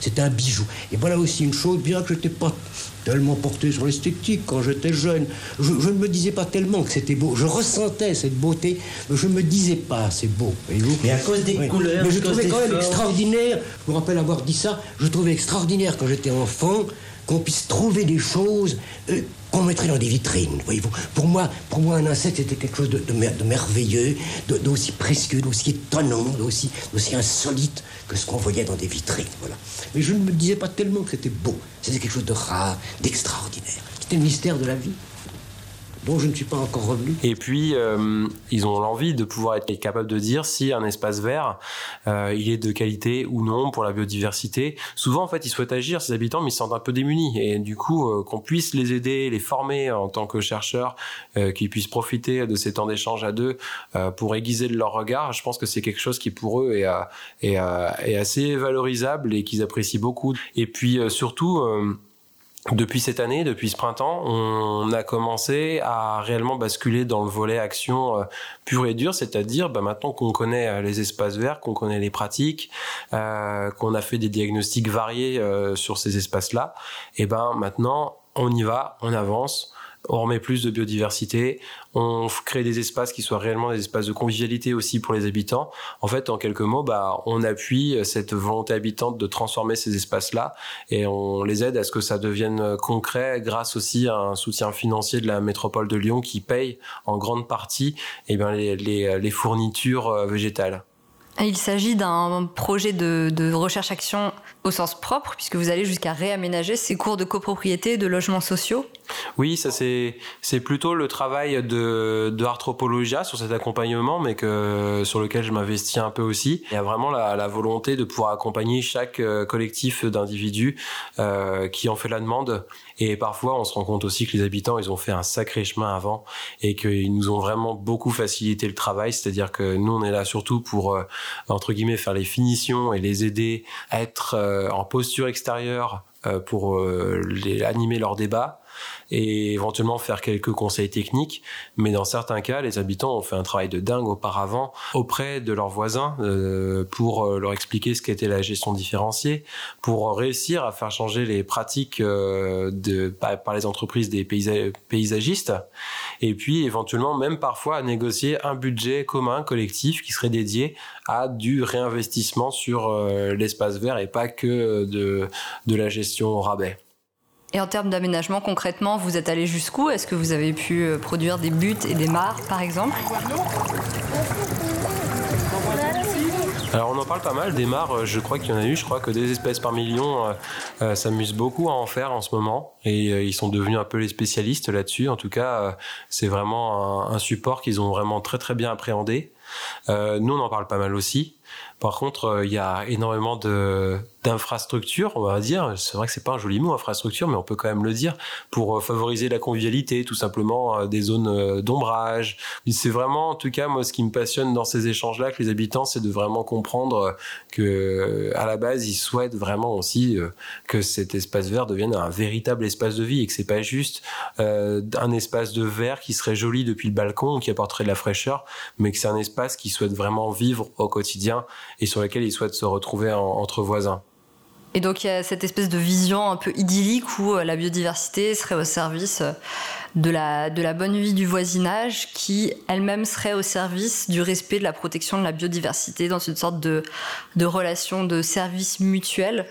C'est un, un bijou. Et voilà aussi une chose, bien que je n'étais pas tellement porté sur l'esthétique quand j'étais jeune, je, je ne me disais pas tellement que c'était beau. Je ressentais cette beauté, mais je ne me disais pas c'est beau. Mais à cause des couleurs, Mais je trouvais quand même formes. extraordinaire, je me rappelle avoir dit ça, je trouvais extraordinaire quand j'étais enfant qu'on puisse trouver des choses euh, qu'on mettrait dans des vitrines, voyez-vous. Pour moi, pour moi, un insecte, c'était quelque chose de, de mer- de merveilleux, d'aussi précieux, d'aussi étonnant, d'aussi d'aussi insolite que ce qu'on voyait dans des vitrines, voilà. Mais je ne me disais pas tellement que c'était beau. C'était quelque chose de rare, d'extraordinaire. C'était le mystère de la vie, dont je ne suis pas encore revenu. Et puis, euh, ils ont l'envie de pouvoir être capables de dire si un espace vert, euh, il est de qualité ou non pour la biodiversité. Souvent, en fait, ils souhaitent agir, ces habitants, mais ils se sentent un peu démunis. Et du coup, euh, qu'on puisse les aider, les former en tant que chercheurs, euh, qu'ils puissent profiter de ces temps d'échange à deux euh, pour aiguiser leur regard, je pense que c'est quelque chose qui, pour eux, est, euh, est, est assez valorisable et qu'ils apprécient beaucoup. Et puis, surtout... depuis cette année, depuis ce printemps, on a commencé à réellement basculer dans le volet action euh, pure et dure, c'est-à-dire bah, maintenant qu'on connaît euh, les espaces verts, qu'on connaît les pratiques, euh, qu'on a fait des diagnostics variés euh, sur ces espaces-là, et ben maintenant on y va, on avance. On remet plus de biodiversité, on crée des espaces qui soient réellement des espaces de convivialité aussi pour les habitants. En fait, en quelques mots, bah, on appuie cette volonté habitante de transformer ces espaces-là et on les aide à ce que ça devienne concret grâce aussi à un soutien financier de la métropole de Lyon qui paye en grande partie eh bien, les, les, les fournitures euh, végétales. Il s'agit d'un projet de, recherche-action au sens propre, puisque vous allez jusqu'à réaménager ces cours de copropriété de logements sociaux. Oui, ça c'est plutôt le travail de sur cet accompagnement, mais sur lequel je m'investis un peu aussi. Il y a vraiment la, la volonté de pouvoir accompagner chaque euh, collectif d'individus euh, qui en fait la demande. Et parfois, on se rend compte aussi que les habitants, ils ont fait un sacré chemin avant et qu'ils nous ont vraiment beaucoup facilité le travail. C'est-à-dire que nous, on est là surtout pour euh, entre guillemets faire les finitions et les aider à être euh, en posture extérieure euh, pour les, animer leurs débats et éventuellement faire quelques conseils techniques. Mais dans certains cas, les habitants ont fait un travail de dingue auparavant auprès de leurs voisins euh, pour euh, leur expliquer ce qu'était la gestion différenciée, pour réussir à faire changer les pratiques euh, de, par, les entreprises des paysa- paysagistes, et puis éventuellement même parfois à négocier un budget commun collectif qui serait dédié à du réinvestissement sur euh, l'espace vert et pas que de, de la gestion au rabais. Et en termes d'aménagement, concrètement, vous êtes allé jusqu'où? Est-ce que vous avez pu euh, produire des buts et des mares, par exemple? Alors on en parle pas mal, des mares, euh, je crois qu'il y en a eu, je crois que des espèces par million euh, s'amusent beaucoup à en faire en ce moment et ils sont devenus un peu les spécialistes là-dessus. En tout cas, c'est vraiment un, un support qu'ils ont vraiment très très bien appréhendé. Euh, nous on en parle pas mal aussi. Par contre, euh, il y a énormément de d'infrastructures, on va dire. C'est vrai que c'est pas un joli mot, infrastructure, mais on peut quand même le dire pour euh, favoriser la convivialité, tout simplement des zones d'ombrage. C'est vraiment, en tout cas, moi, ce qui me passionne dans ces échanges-là avec les habitants, c'est de vraiment comprendre que, à la base, ils souhaitent vraiment aussi que cet espace vert devienne un véritable espace de vie et que c'est pas juste un espace de verre qui serait joli depuis le balcon qui apporterait de la fraîcheur, mais que c'est un espace qu'ils souhaitent vraiment vivre au quotidien et sur lequel ils souhaitent se retrouver en- entre voisins. Et donc il y a cette espèce de vision un peu idyllique où euh, la biodiversité serait au service euh, de la, de la bonne vie du voisinage qui elle-même serait au service du respect de la protection de la biodiversité dans une sorte de, de relation de service mutuel.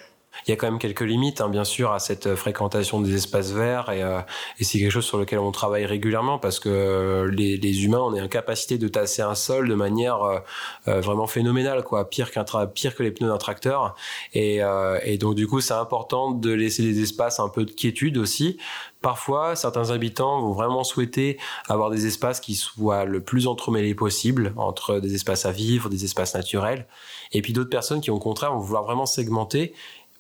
Il y a quand même quelques limites, hein, bien sûr, à cette fréquentation des espaces verts et, euh, et c'est quelque chose sur lequel on travaille régulièrement parce que euh, les, les, humains, on est en capacité de tasser un sol de manière euh, euh vraiment phénoménale, quoi, pire qu'un pire que les pneus d'un tracteur. Et, et, donc du coup, c'est important de laisser des espaces un peu de quiétude aussi. Parfois, certains habitants vont vraiment souhaiter avoir des espaces qui soient le plus entremêlés possible entre des espaces à vivre, des espaces naturels, et puis d'autres personnes qui, au contraire, vont vouloir vraiment segmenter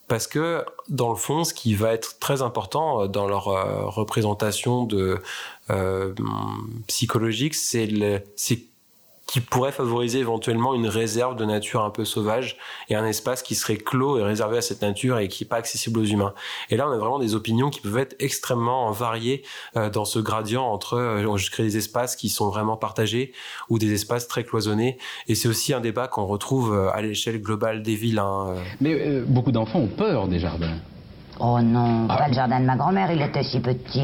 parce que dans le fond, ce qui va être très important euh, dans leur euh, représentation de euh, psychologique, c'est qui pourrait favoriser éventuellement une réserve de nature un peu sauvage et un espace qui serait clos et réservé à cette nature et qui n'est pas accessible aux humains. Et là, on a vraiment des opinions qui peuvent être extrêmement variées euh, dans ce gradient entre euh, je crée des espaces qui sont vraiment partagés ou des espaces très cloisonnés. Et c'est aussi un débat qu'on retrouve euh, à l'échelle globale des villes. Hein. Mais beaucoup d'enfants ont peur des jardins. Oh non, ah. pas le jardin de ma grand-mère, il était si petit,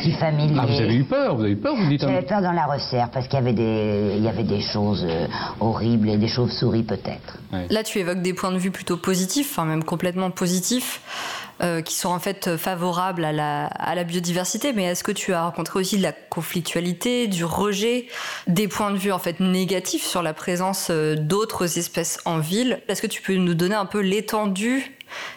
si, familier. Ah, vous avez eu peur, vous avez eu peur, vous dites J'avais peur dans la resserre, parce qu'il y avait des, il y avait des choses euh, horribles et des chauves-souris peut-être. Là, tu évoques des points de vue plutôt positifs, enfin même complètement positifs. Euh, qui sont en fait favorables à la, à la biodiversité, mais est-ce que tu as rencontré aussi de la conflictualité, du rejet, des points de vue en fait négatifs sur la présence euh, d'autres espèces en ville? Est-ce que tu peux nous donner un peu l'étendue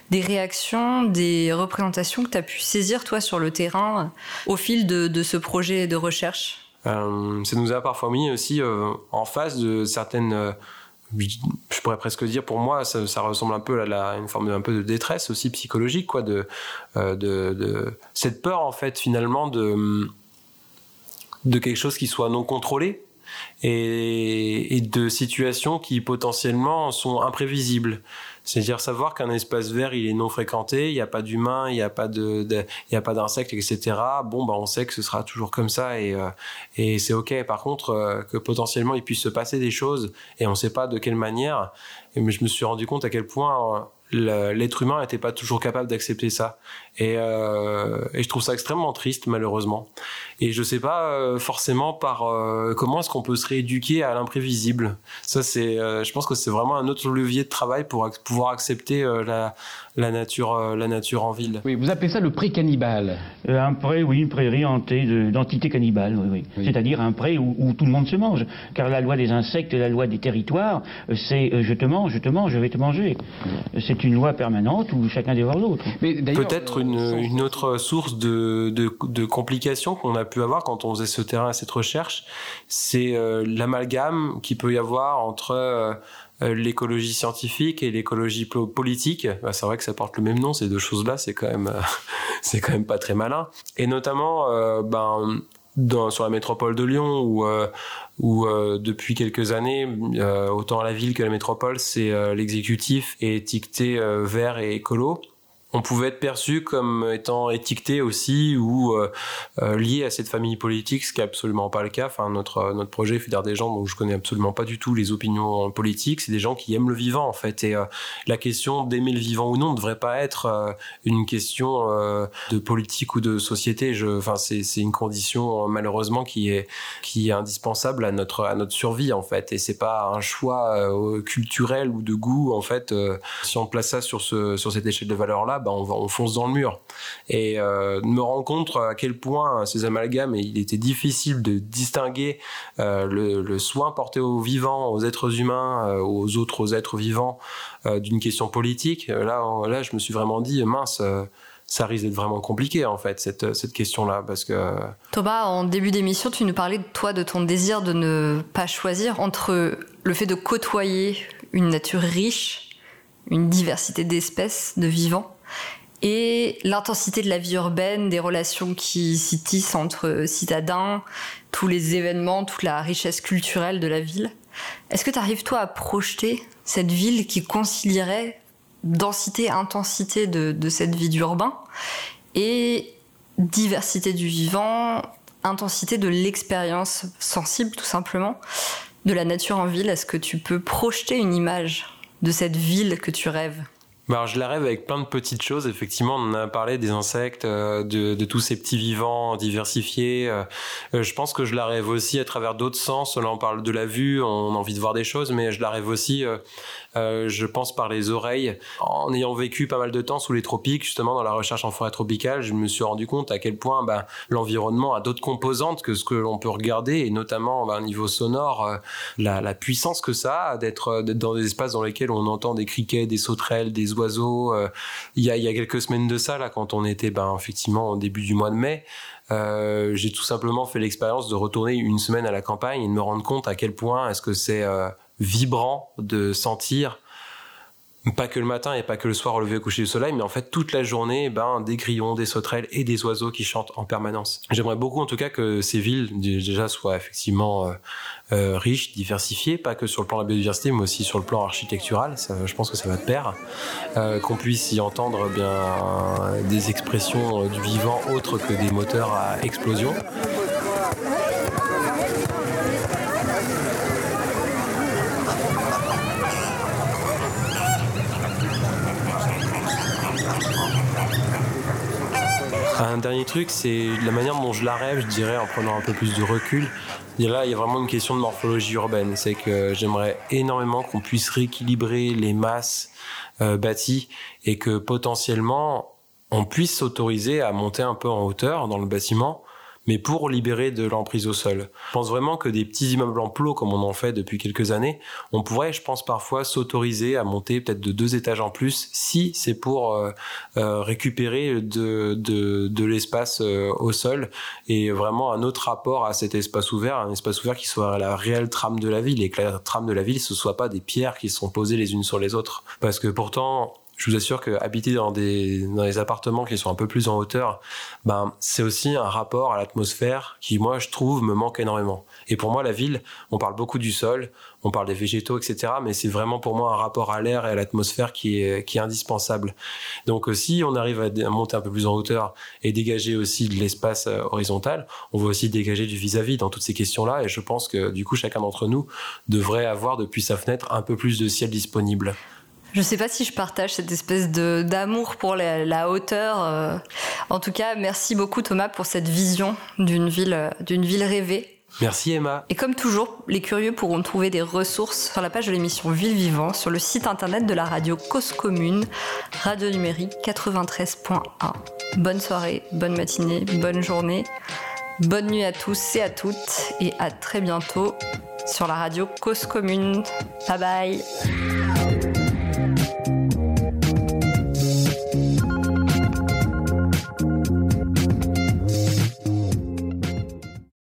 des réactions, des représentations que tu as pu saisir, toi, sur le terrain, au fil de, ce projet de recherche? Euh, Ça nous a parfois mis aussi euh, en face de certaines. Euh, je pourrais presque dire pour moi ça, ressemble un peu à une forme de, peu de détresse aussi psychologique quoi de, cette peur en fait finalement de quelque chose qui soit non contrôlé et de situations qui potentiellement sont imprévisibles c'est-à-dire savoir qu'un espace vert, il est non fréquenté, il n'y a pas d'humains, il n'y a pas de, il a pas d'insectes, etc. Bon, bah, on sait que ce sera toujours comme ça et, euh, et c'est ok. Par contre, euh, que potentiellement il puisse se passer des choses et on ne sait pas de quelle manière. Mais je me suis rendu compte à quel point euh, l'être humain n'était pas toujours capable d'accepter ça. Et, euh, et, je trouve ça extrêmement triste, malheureusement. Et je sais pas euh, forcément par euh, comment est-ce qu'on peut se rééduquer à l'imprévisible. Ça, c'est, je pense que c'est vraiment un autre levier de travail pour pouvoir accepter la, la nature, la nature en ville. Oui, vous appelez ça le pré cannibale. un pré, oui, une prairie hantée d'entités cannibales, oui, oui. C'est-à-dire un pré où, où, tout le monde se mange. Car la loi des insectes, la loi des territoires, c'est je te mange, je te mange, je vais te manger. C'est une loi permanente où chacun dévore l'autre. Peut-être une une, autre source de, de, complications qu'on a pu avoir quand on faisait ce terrain, cette recherche, c'est euh, l'amalgame qu'il peut y avoir entre euh, euh, l'écologie scientifique et l'écologie politique. Bah, c'est vrai que ça porte le même nom, ces deux choses-là, c'est quand même, c'est quand même pas très malin. Et notamment, ben, dans, sur la métropole de Lyon, où, où depuis quelques années, autant la ville que la métropole, c'est l'exécutif est étiqueté vert et écolo on pouvait être perçu comme étant étiqueté aussi ou euh, euh, lié à cette famille politique, ce qui est absolument pas le cas. Enfin, notre notre projet fédère des gens dont je connais absolument pas du tout les opinions politiques. C'est des gens qui aiment le vivant en fait. Et euh, la question d'aimer le vivant ou non ne devrait pas être une question de politique ou de société. Enfin, c'est c'est une condition malheureusement qui est qui est indispensable à notre à notre survie en fait. Et c'est pas un choix culturel ou de goût en fait. si on place ça sur ce sur cette échelle de valeur là bah, on, fonce dans le mur. Et euh, me rendre compte à quel point ces amalgames, il était difficile de distinguer euh, le, soin porté aux vivants, aux êtres humains, euh, aux autres êtres vivants, d'une question politique. Là, là, je me suis vraiment dit, mince ça risque d'être vraiment compliqué en fait cette, cette question-là parce que Thomas en début d'émission tu nous parlais de toi de ton désir de ne pas choisir entre le fait de côtoyer une nature riche une diversité d'espèces de vivants et l'intensité de la vie urbaine, des relations qui s'y tissent entre citadins, tous les événements, toute la richesse culturelle de la ville. Est-ce que tu arrives toi à projeter cette ville qui concilierait densité, intensité de, de cette vie d'urbain et diversité du vivant, intensité de l'expérience sensible tout simplement de la nature en ville? Est-ce que tu peux projeter une image de cette ville que tu rêves? Alors, je la rêve avec plein de petites choses. Effectivement, on a parlé des insectes, euh, de, tous ces petits vivants diversifiés. Euh, euh, je pense que je la rêve aussi à travers d'autres sens. Là, on parle de la vue, on a envie de voir des choses, mais je la rêve aussi je pense par les oreilles. En ayant vécu pas mal de temps sous les tropiques, justement dans la recherche en forêt tropicale, je me suis rendu compte à quel point ben, l'environnement a d'autres composantes que ce que l'on peut regarder, et notamment ben, au niveau sonore, euh, la, la, puissance que ça a d'être dans des espaces dans lesquels on entend des criquets, des sauterelles, des oiseaux. Euh, il y, a, il y a quelques semaines de ça, là, quand on était ben, effectivement au début du mois de mai, euh, j'ai tout simplement fait l'expérience de retourner une semaine à la campagne et de me rendre compte à quel point est-ce que c'est euh, vibrant de sentir pas que le matin et pas que le soir au lever au coucher du soleil, mais en fait toute la journée, ben, des grillons, des sauterelles et des oiseaux qui chantent en permanence. J'aimerais beaucoup en tout cas que ces villes déjà soient effectivement euh, euh, riches, diversifiées, pas que sur le plan de la biodiversité, mais aussi sur le plan architectural. Ça, je pense que ça va de pair. Euh, qu'on puisse y entendre eh bien des expressions du vivant autres que des moteurs à explosion. Un dernier truc, c'est la manière dont je la rêve, je dirais, en prenant un peu plus de recul. Là, il y a vraiment une question de morphologie urbaine. C'est que j'aimerais énormément qu'on puisse rééquilibrer les masses euh, bâties et que potentiellement on puisse s'autoriser à monter un peu en hauteur dans le bâtiment mais pour libérer de l'emprise au sol. Je pense vraiment que des petits immeubles en plot, comme on en fait depuis quelques années, on pourrait, je pense, parfois s'autoriser à monter peut-être de deux étages en plus, si c'est pour euh, euh, récupérer de, l'espace euh, au sol et vraiment un autre rapport à cet espace ouvert, un espace ouvert qui soit la réelle trame de la ville et que la trame de la ville, ce soit pas des pierres qui sont posées les unes sur les autres. Parce que pourtant, je vous assure que habiter dans des dans appartements qui sont un peu plus en hauteur, ben c'est aussi un rapport à l'atmosphère qui moi je trouve me manque énormément. Et pour moi la ville, on parle beaucoup du sol, on parle des végétaux, etc. Mais c'est vraiment pour moi un rapport à l'air et à l'atmosphère qui est qui est indispensable. Donc euh, si on arrive à monter un peu plus en hauteur et dégager aussi de l'espace euh, horizontal, on va aussi dégager du vis-à-vis -vis dans toutes ces questions-là. Et je pense que du coup chacun d'entre nous devrait avoir depuis sa fenêtre un peu plus de ciel disponible. Je ne sais pas si je partage cette espèce de d'amour pour la, la hauteur. Euh. En tout cas, merci beaucoup Thomas pour cette vision d'une ville, euh, d'une ville rêvée. Merci Emma. Et comme toujours, les curieux pourront trouver des ressources sur la page de l'émission Ville Vivant sur le site internet de la radio Cause Commune, radio numérique 93.1. Bonne soirée, bonne matinée, bonne journée, bonne nuit à tous et à toutes et à très bientôt sur la radio Cause Commune. Bye bye.